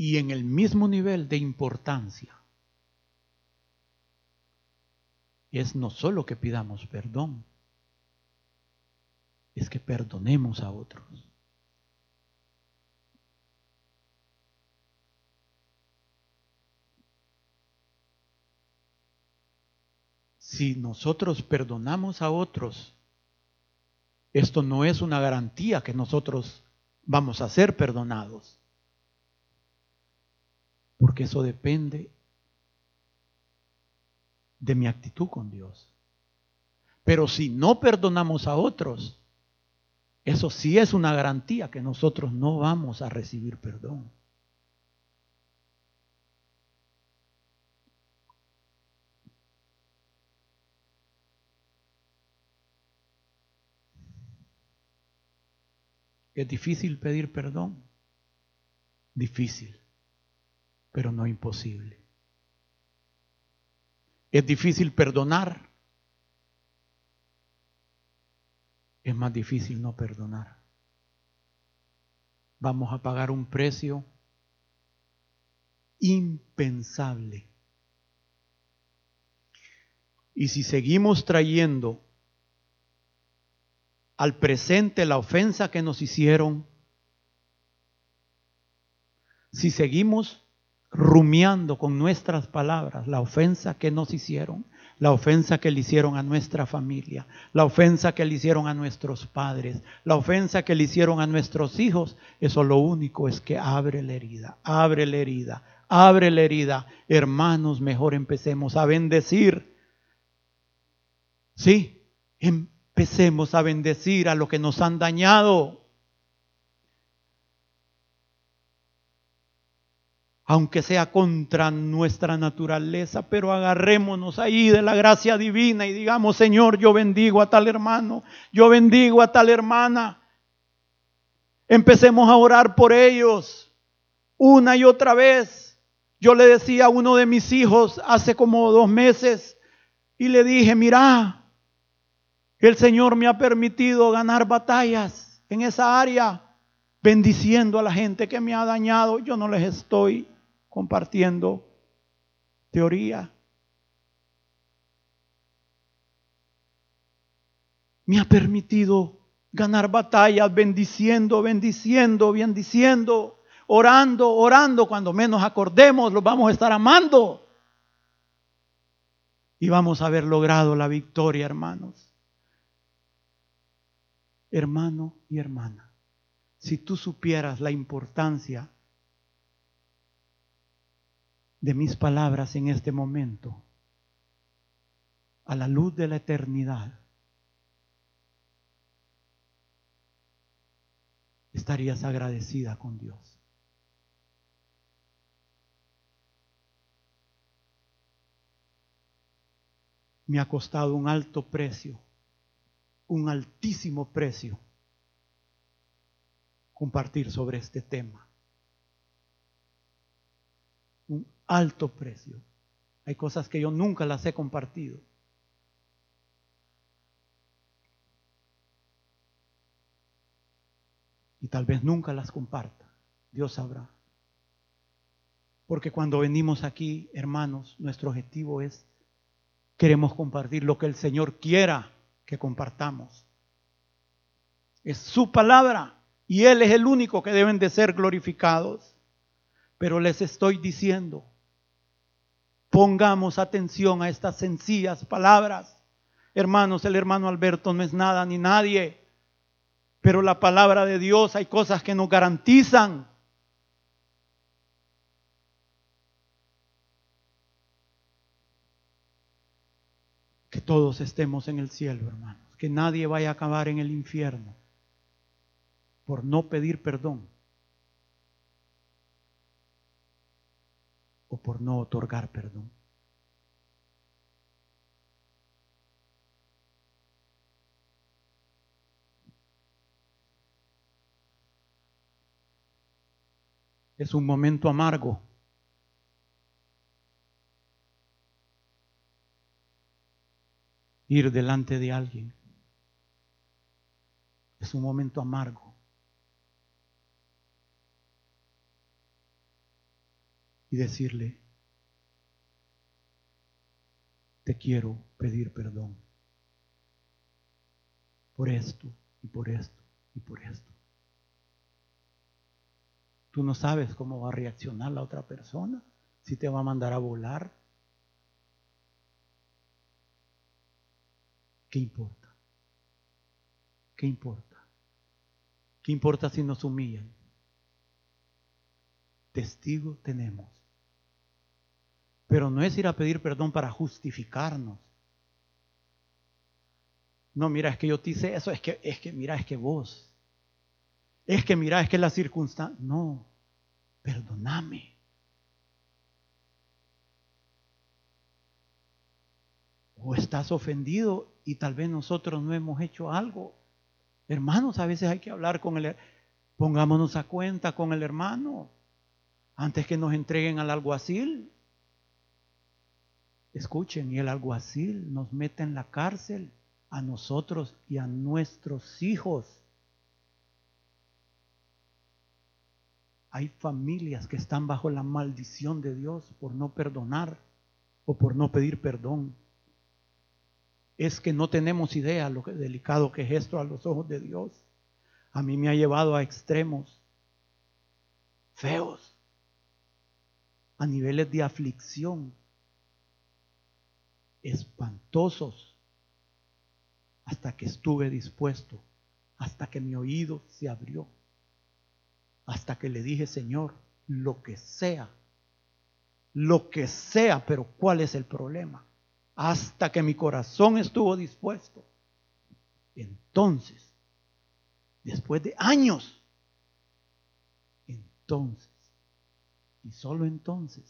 Y en el mismo nivel de importancia es no solo que pidamos perdón, es que perdonemos a otros. Si nosotros perdonamos a otros, esto no es una garantía que nosotros vamos a ser perdonados porque eso depende de mi actitud con Dios. Pero si no perdonamos a otros, eso sí es una garantía que nosotros no vamos a recibir perdón. ¿Es difícil pedir perdón? Difícil pero no imposible. Es difícil perdonar. Es más difícil no perdonar. Vamos a pagar un precio impensable. Y si seguimos trayendo al presente la ofensa que nos hicieron, si seguimos rumiando con nuestras palabras la ofensa que nos hicieron, la ofensa que le hicieron a nuestra familia, la ofensa que le hicieron a nuestros padres, la ofensa que le hicieron a nuestros hijos, eso lo único es que abre la herida, abre la herida, abre la herida. Hermanos, mejor empecemos a bendecir. Sí, empecemos a bendecir a lo que nos han dañado. Aunque sea contra nuestra naturaleza, pero agarrémonos ahí de la gracia divina y digamos, Señor, yo bendigo a tal hermano, yo bendigo a tal hermana. Empecemos a orar por ellos una y otra vez. Yo le decía a uno de mis hijos hace como dos meses y le dije, mira, el Señor me ha permitido ganar batallas en esa área, bendiciendo a la gente que me ha dañado. Yo no les estoy compartiendo teoría. Me ha permitido ganar batallas bendiciendo, bendiciendo, bendiciendo, orando, orando. Cuando menos acordemos, los vamos a estar amando. Y vamos a haber logrado la victoria, hermanos. Hermano y hermana, si tú supieras la importancia de mis palabras en este momento a la luz de la eternidad, estarías agradecida con Dios. Me ha costado un alto precio, un altísimo precio compartir sobre este tema. Alto precio. Hay cosas que yo nunca las he compartido. Y tal vez nunca las comparta. Dios sabrá. Porque cuando venimos aquí, hermanos, nuestro objetivo es, queremos compartir lo que el Señor quiera que compartamos. Es su palabra y Él es el único que deben de ser glorificados. Pero les estoy diciendo, Pongamos atención a estas sencillas palabras. Hermanos, el hermano Alberto no es nada ni nadie, pero la palabra de Dios hay cosas que nos garantizan. Que todos estemos en el cielo, hermanos. Que nadie vaya a acabar en el infierno por no pedir perdón. O por no otorgar perdón. Es un momento amargo. Ir delante de alguien. Es un momento amargo. Y decirle, te quiero pedir perdón por esto y por esto y por esto. Tú no sabes cómo va a reaccionar la otra persona, si te va a mandar a volar. ¿Qué importa? ¿Qué importa? ¿Qué importa si nos humillan? Testigo tenemos pero no es ir a pedir perdón para justificarnos. No, mira, es que yo te hice eso, es que, es que, mira, es que vos. Es que, mira, es que la circunstancia. No, perdóname. O estás ofendido y tal vez nosotros no hemos hecho algo. Hermanos, a veces hay que hablar con el... Pongámonos a cuenta con el hermano antes que nos entreguen al alguacil. Escuchen, y el alguacil nos mete en la cárcel a nosotros y a nuestros hijos. Hay familias que están bajo la maldición de Dios por no perdonar o por no pedir perdón. Es que no tenemos idea lo que delicado que es esto a los ojos de Dios. A mí me ha llevado a extremos feos, a niveles de aflicción espantosos hasta que estuve dispuesto, hasta que mi oído se abrió, hasta que le dije, Señor, lo que sea, lo que sea, pero ¿cuál es el problema? Hasta que mi corazón estuvo dispuesto. Entonces, después de años, entonces, y solo entonces,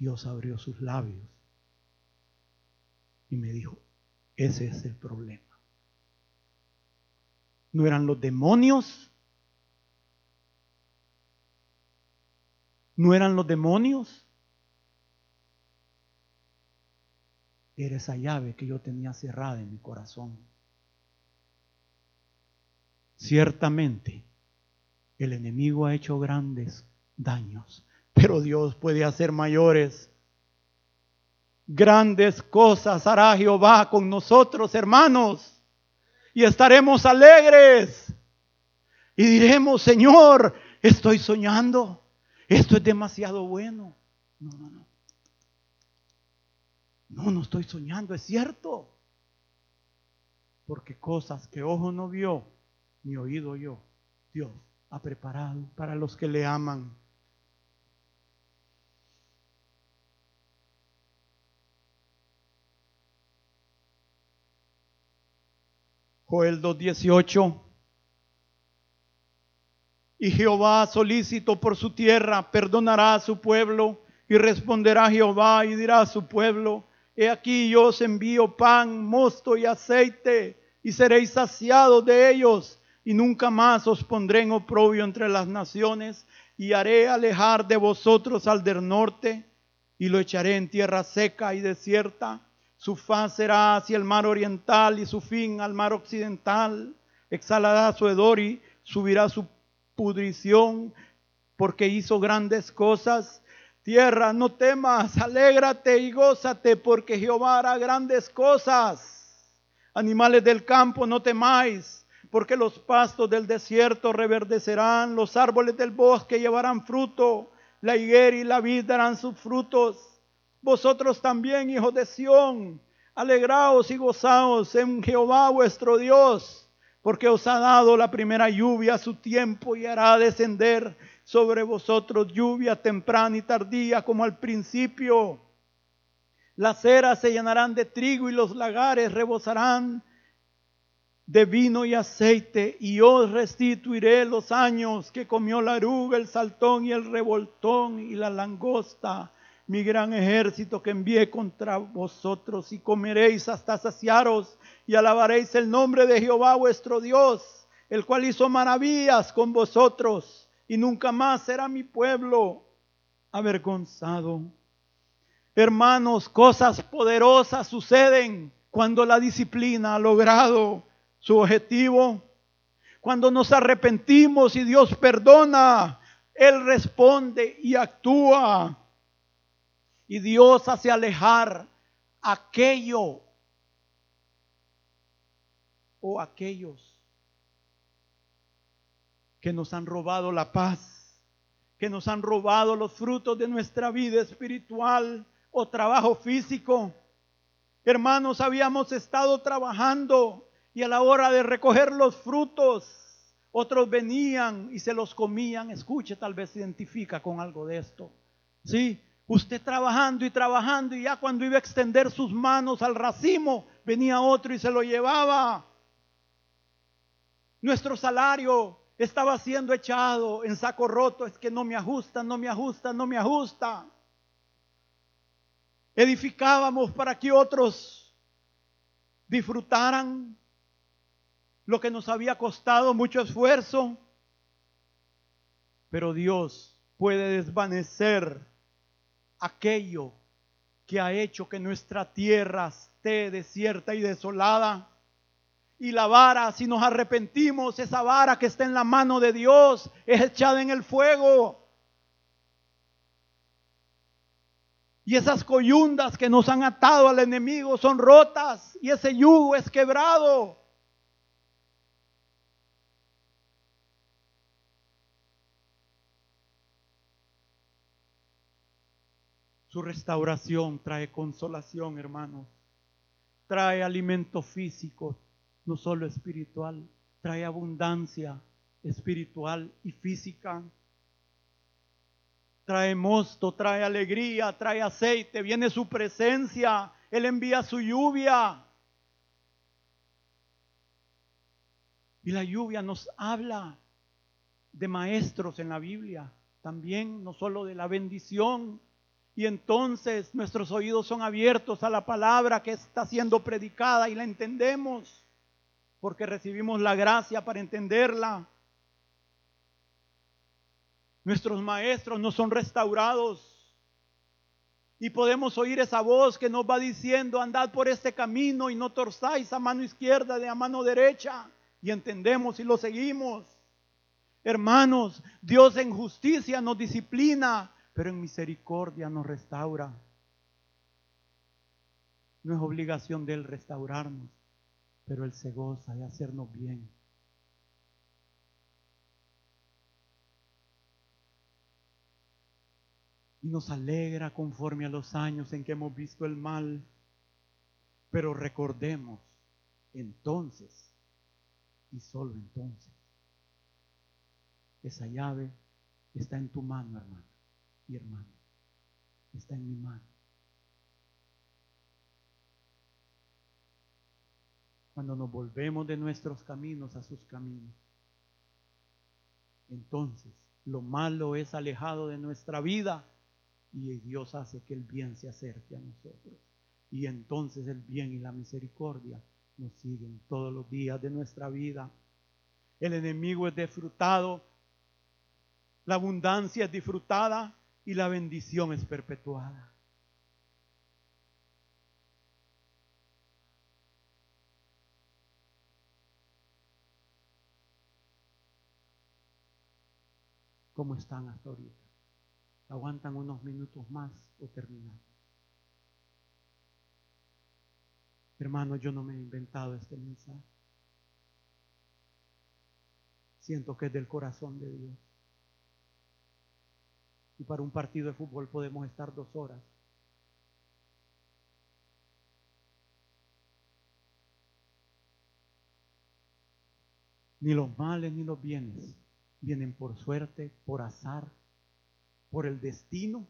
Dios abrió sus labios y me dijo, ese es el problema. No eran los demonios. No eran los demonios. Era esa llave que yo tenía cerrada en mi corazón. Ciertamente, el enemigo ha hecho grandes daños pero Dios puede hacer mayores. Grandes cosas hará Jehová con nosotros, hermanos, y estaremos alegres. Y diremos, Señor, estoy soñando, esto es demasiado bueno. No, no, no. No, no estoy soñando, es cierto. Porque cosas que ojo no vio, ni oído yo, Dios ha preparado para los que le aman. Joel 2.18, Y Jehová, solícito por su tierra, perdonará a su pueblo. Y responderá Jehová y dirá a su pueblo, He aquí yo os envío pan, mosto y aceite, y seréis saciados de ellos, y nunca más os pondré en oprobio entre las naciones, y haré alejar de vosotros al del norte, y lo echaré en tierra seca y desierta. Su faz será hacia el mar oriental y su fin al mar occidental. Exhalará su hedor y subirá su pudrición, porque hizo grandes cosas Tierra, no temas, alégrate y gózate, porque Jehová hará grandes cosas. Animales del campo, no temáis, porque los pastos del desierto reverdecerán, los árboles del bosque llevarán fruto, la higuera y la vid darán sus frutos. Vosotros también, hijos de Sión, alegraos y gozaos en Jehová vuestro Dios, porque os ha dado la primera lluvia a su tiempo y hará descender sobre vosotros lluvia temprana y tardía como al principio. Las eras se llenarán de trigo y los lagares rebosarán de vino y aceite, y os restituiré los años que comió la aruga, el saltón y el revoltón y la langosta, mi gran ejército que envié contra vosotros, y comeréis hasta saciaros, y alabaréis el nombre de Jehová vuestro Dios, el cual hizo maravillas con vosotros y nunca más será mi pueblo avergonzado. Hermanos, cosas poderosas suceden cuando la disciplina ha logrado su objetivo. Cuando nos arrepentimos y Dios perdona, Él responde y actúa. Y Dios hace alejar aquello o aquellos que nos han robado la paz, que nos han robado los frutos de nuestra vida espiritual o trabajo físico. Hermanos, habíamos estado trabajando y a la hora de recoger los frutos, otros venían y se los comían. Escuche, tal vez se identifica con algo de esto. Sí, usted trabajando y trabajando y ya cuando iba a extender sus manos al racimo, venía otro y se lo llevaba. Nuestro salario estaba siendo echado en saco roto, es que no me ajusta, no me ajusta, no me ajusta. Edificábamos para que otros disfrutaran lo que nos había costado mucho esfuerzo, pero Dios puede desvanecer aquello que ha hecho que nuestra tierra esté desierta y desolada y la vara, si nos arrepentimos, esa vara que está en la mano de Dios es echada en el fuego. Y esas coyundas que nos han atado al enemigo son rotas y ese yugo es quebrado. Su restauración trae consolación, hermanos. Trae alimento físico, no solo espiritual, trae abundancia espiritual y física. Trae mosto, trae alegría, trae aceite, viene su presencia, Él envía su lluvia. Y la lluvia nos habla de maestros en la Biblia, también no solo de la bendición. Y entonces nuestros oídos son abiertos a la palabra que está siendo predicada y la entendemos porque recibimos la gracia para entenderla. Nuestros maestros no son restaurados. Y podemos oír esa voz que nos va diciendo, andad por este camino y no torzáis a mano izquierda de a mano derecha. Y entendemos y lo seguimos. Hermanos, Dios en justicia nos disciplina, pero en misericordia nos restaura. No es obligación de Él restaurarnos pero Él se goza de hacernos bien. Y nos alegra conforme a los años en que hemos visto el mal. Pero recordemos, entonces, y solo entonces, esa llave está en tu mano, hermano y hermano. Está en mi mano. cuando nos volvemos de nuestros caminos a sus caminos. entonces lo malo es alejado de nuestra vida y Dios hace que el bien se acerque a nosotros. Y entonces el bien y la misericordia nos siguen todos los días de nuestra vida. El enemigo es disfrutado, la abundancia es disfrutada y la bendición es perpetuada. ¿Cómo están hasta ahorita? ¿Aguantan unos minutos más o terminamos? Hermano, yo no me he inventado este mensaje. Siento que es del corazón de Dios. Y para un partido de fútbol podemos estar dos horas. Ni los males ni los bienes vienen por suerte, por azar, por el destino,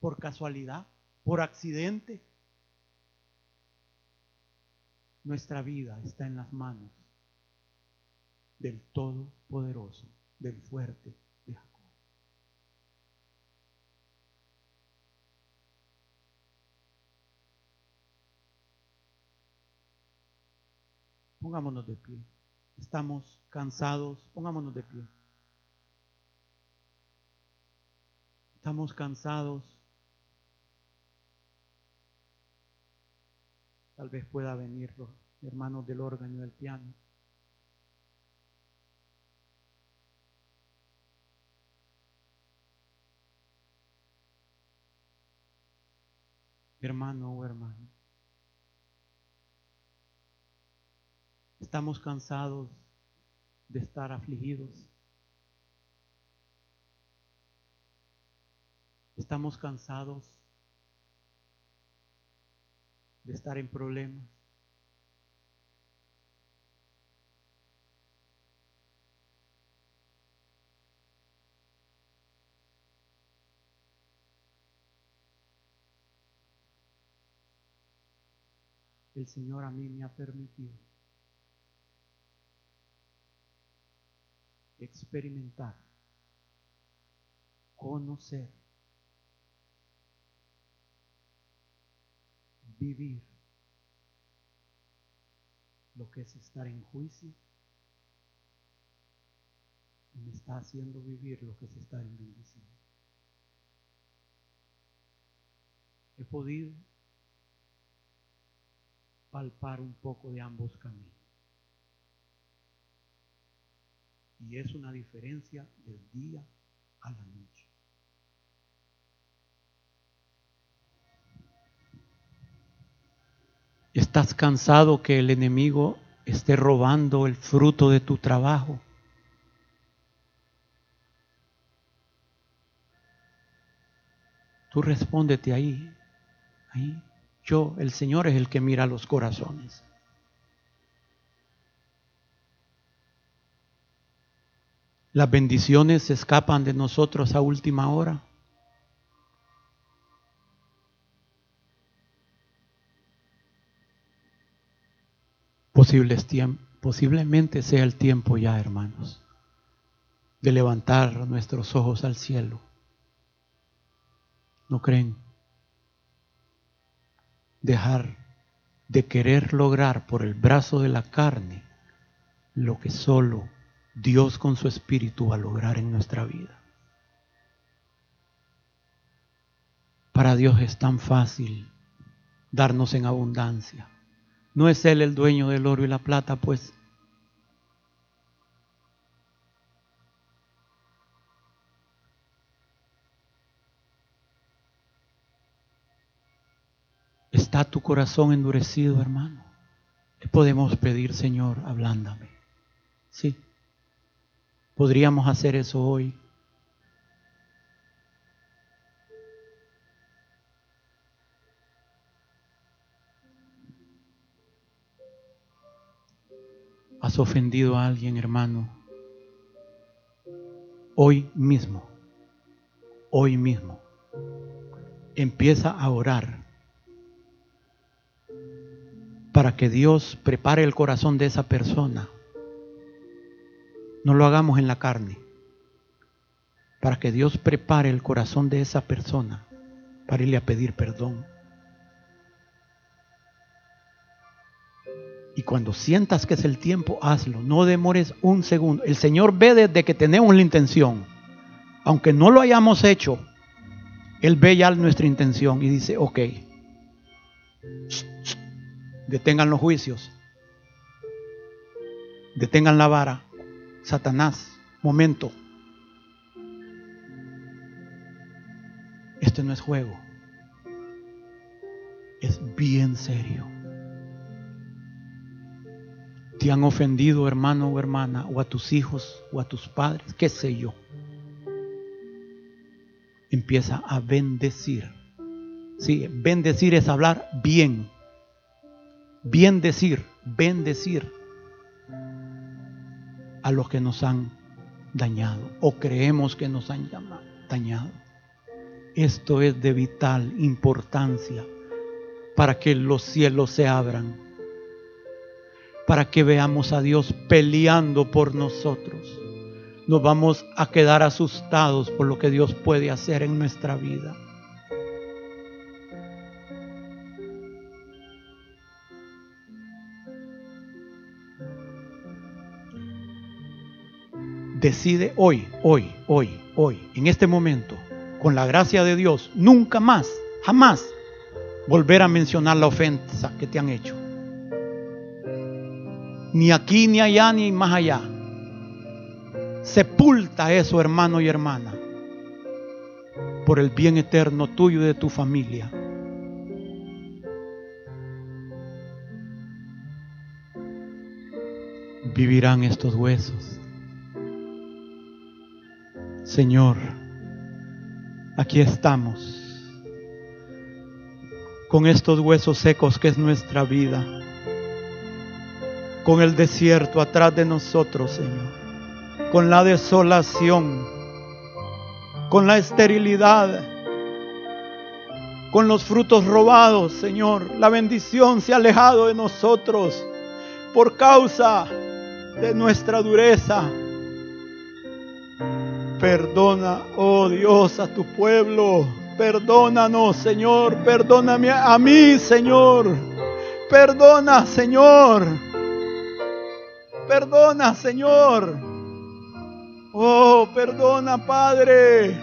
por casualidad, por accidente. Nuestra vida está en las manos del Todopoderoso, del fuerte de Jacob. Pongámonos de pie. Estamos cansados. Pongámonos de pie. Estamos cansados. Tal vez pueda venir los hermanos del órgano y del piano. Hermano o hermana. Estamos cansados de estar afligidos. Estamos cansados de estar en problemas. El Señor a mí me ha permitido experimentar, conocer, vivir lo que es estar en juicio y me está haciendo vivir lo que es estar en bendición. He podido palpar un poco de ambos caminos. Y es una diferencia del día a la noche. ¿Estás cansado que el enemigo esté robando el fruto de tu trabajo? Tú respóndete ahí, ahí. Yo, el Señor es el que mira los corazones. Las bendiciones se escapan de nosotros a última hora. posiblemente sea el tiempo ya, hermanos, de levantar nuestros ojos al cielo. ¿No creen? Dejar de querer lograr por el brazo de la carne lo que solo Dios con su espíritu va a lograr en nuestra vida. Para Dios es tan fácil darnos en abundancia. No es Él el dueño del oro y la plata, pues. ¿Está tu corazón endurecido, hermano? Le podemos pedir, Señor, ablándame. Sí. Podríamos hacer eso hoy. has ofendido a alguien, hermano, hoy mismo, hoy mismo, empieza a orar para que Dios prepare el corazón de esa persona no lo hagamos en la carne, para que Dios prepare el corazón de esa persona para irle a pedir perdón. Y cuando sientas que es el tiempo, hazlo. No demores un segundo. El Señor ve desde que tenemos la intención. Aunque no lo hayamos hecho, Él ve ya nuestra intención y dice, ok, detengan los juicios, detengan la vara. Satanás, momento. Este no es juego. Es bien serio. Te han ofendido, hermano o hermana, o a tus hijos, o a tus padres, qué sé yo. Empieza a bendecir. Sí, bendecir es hablar bien. Bien decir, bendecir a los que nos han dañado o creemos que nos han dañado. Esto es de vital importancia para que los cielos se abran, para que veamos a Dios peleando por nosotros. Nos vamos a quedar asustados por lo que Dios puede hacer en nuestra vida. Decide hoy, hoy, hoy, hoy, en este momento, con la gracia de Dios, nunca más, jamás volver a mencionar la ofensa que te han hecho. Ni aquí, ni allá, ni más allá. Sepulta eso, hermano y hermana, por el bien eterno tuyo y de tu familia. Vivirán estos huesos. Señor, aquí estamos con estos huesos secos que es nuestra vida, con el desierto atrás de nosotros, Señor, con la desolación, con la esterilidad, con los frutos robados, Señor. La bendición se ha alejado de nosotros por causa de nuestra dureza Perdona, oh Dios, a tu pueblo. Perdónanos, Señor. Perdóname a mí, Señor. Perdona, Señor. Perdona, Señor. Oh, perdona, Padre.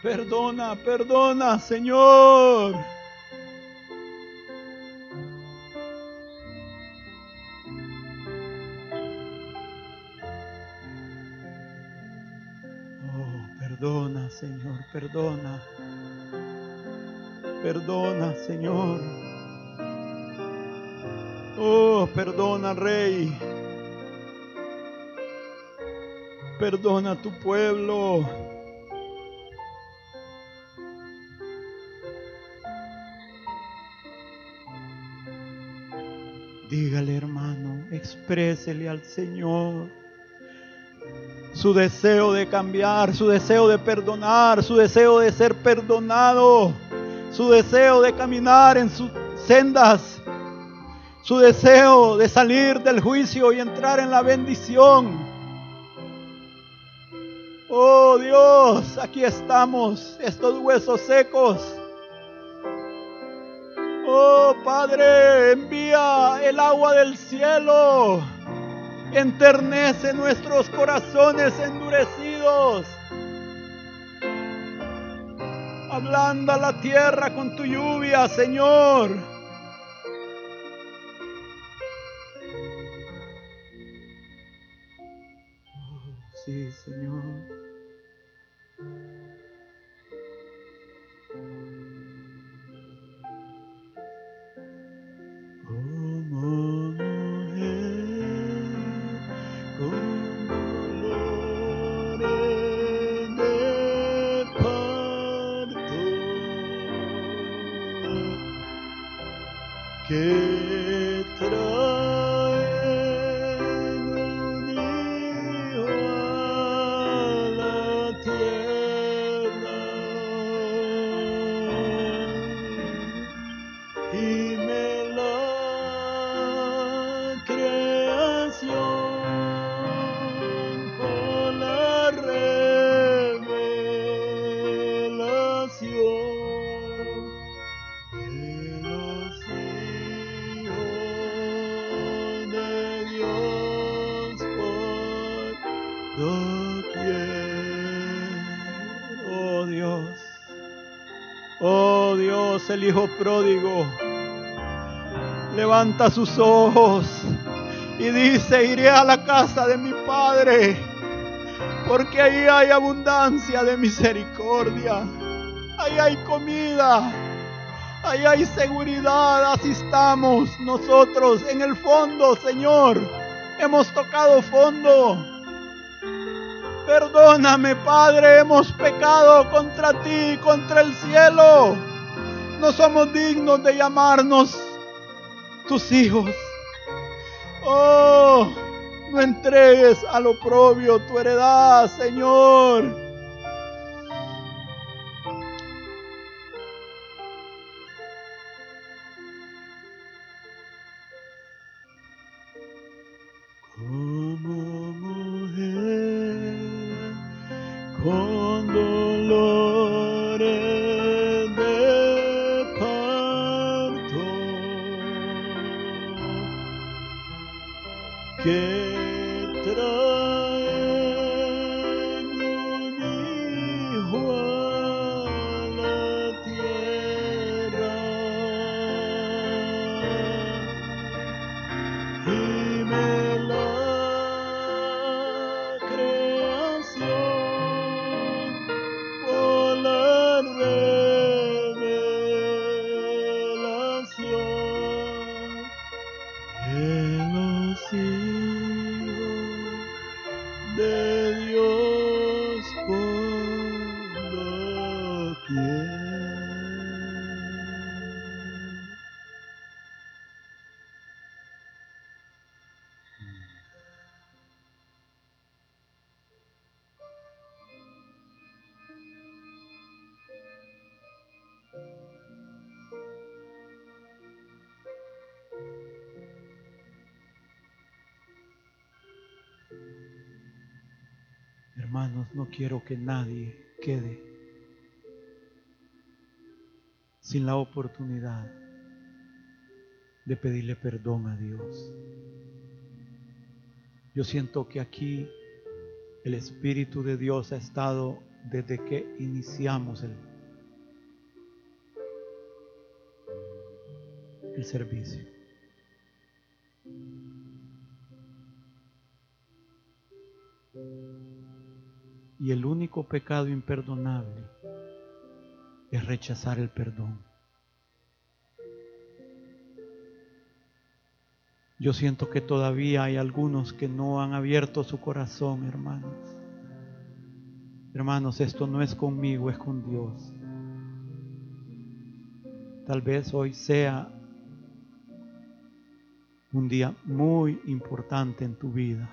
Perdona, perdona, Señor. Perdona, Señor, perdona. Perdona, Señor. Oh, perdona, Rey. Perdona a tu pueblo. Dígale, hermano, exprésele al Señor su deseo de cambiar, su deseo de perdonar, su deseo de ser perdonado, su deseo de caminar en sus sendas, su deseo de salir del juicio y entrar en la bendición. Oh Dios, aquí estamos, estos huesos secos. Oh Padre, envía el agua del cielo enternece nuestros corazones endurecidos. Ablanda la tierra con tu lluvia, Señor. Oh, sí, Señor. Oh Dios, el Hijo pródigo levanta sus ojos y dice, iré a la casa de mi Padre, porque ahí hay abundancia de misericordia, ahí hay comida, ahí hay seguridad, así estamos nosotros en el fondo, Señor, hemos tocado fondo. Perdóname, Padre, hemos pecado contra ti, contra el cielo. No somos dignos de llamarnos tus hijos. Oh, no entregues a lo propio tu heredad, Señor. No quiero que nadie quede sin la oportunidad de pedirle perdón a Dios. Yo siento que aquí el Espíritu de Dios ha estado desde que iniciamos el, el servicio. Y el único pecado imperdonable es rechazar el perdón. Yo siento que todavía hay algunos que no han abierto su corazón, hermanos. Hermanos, esto no es conmigo, es con Dios. Tal vez hoy sea un día muy importante en tu vida.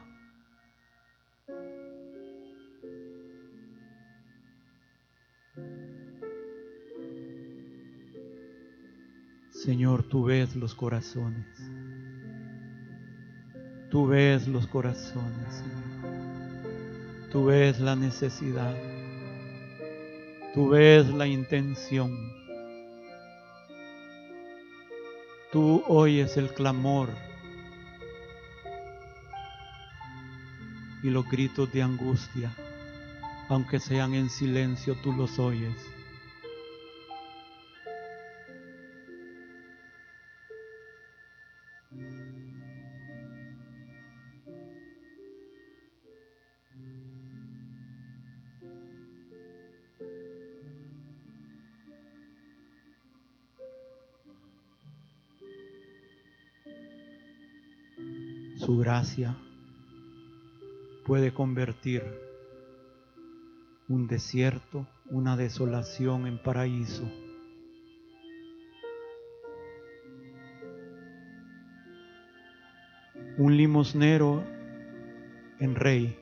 Señor, tú ves los corazones. Tú ves los corazones, Señor. Tú ves la necesidad. Tú ves la intención. Tú oyes el clamor y los gritos de angustia, aunque sean en silencio, tú los oyes. Puede convertir un desierto, una desolación en paraíso. Un limosnero en rey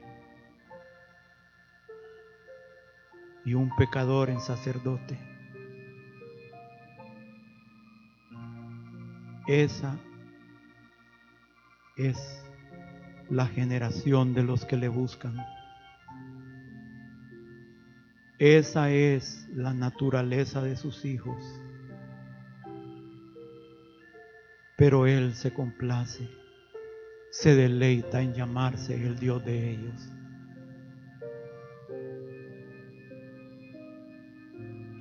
y un pecador en sacerdote. Esa es la generación de los que le buscan. Esa es la naturaleza de sus hijos. Pero Él se complace, se deleita en llamarse el Dios de ellos.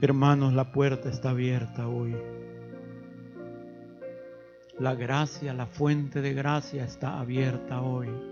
Hermanos, la puerta está abierta hoy. La gracia, la fuente de gracia está abierta hoy.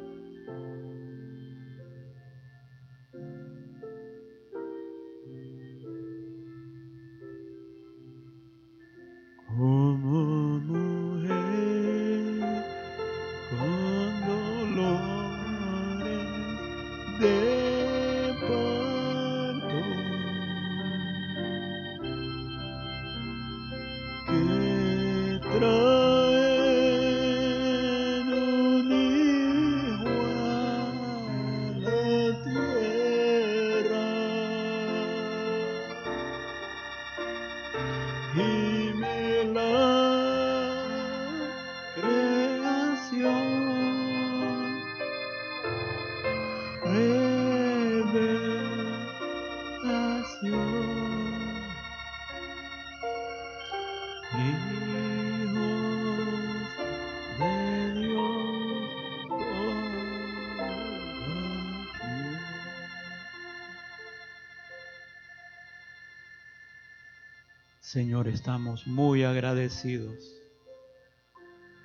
Señor, estamos muy agradecidos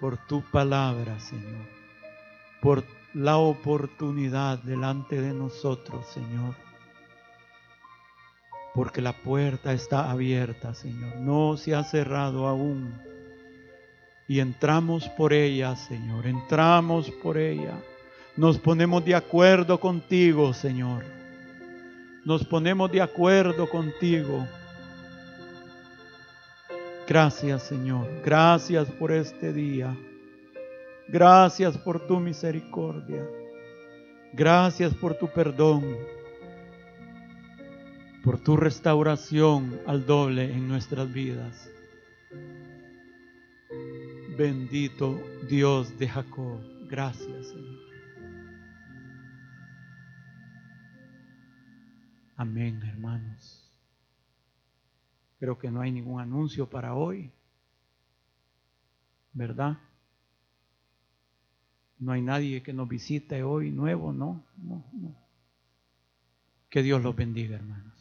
por tu palabra, Señor, por la oportunidad delante de nosotros, Señor, porque la puerta está abierta, Señor, no se ha cerrado aún. Y entramos por ella, Señor, entramos por ella. Nos ponemos de acuerdo contigo, Señor. Nos ponemos de acuerdo contigo Gracias Señor, gracias por este día. Gracias por tu misericordia. Gracias por tu perdón. Por tu restauración al doble en nuestras vidas. Bendito Dios de Jacob. Gracias Señor. Amén hermanos. Creo que no hay ningún anuncio para hoy. ¿Verdad? No hay nadie que nos visite hoy nuevo, no, no, no. Que Dios los bendiga, hermano.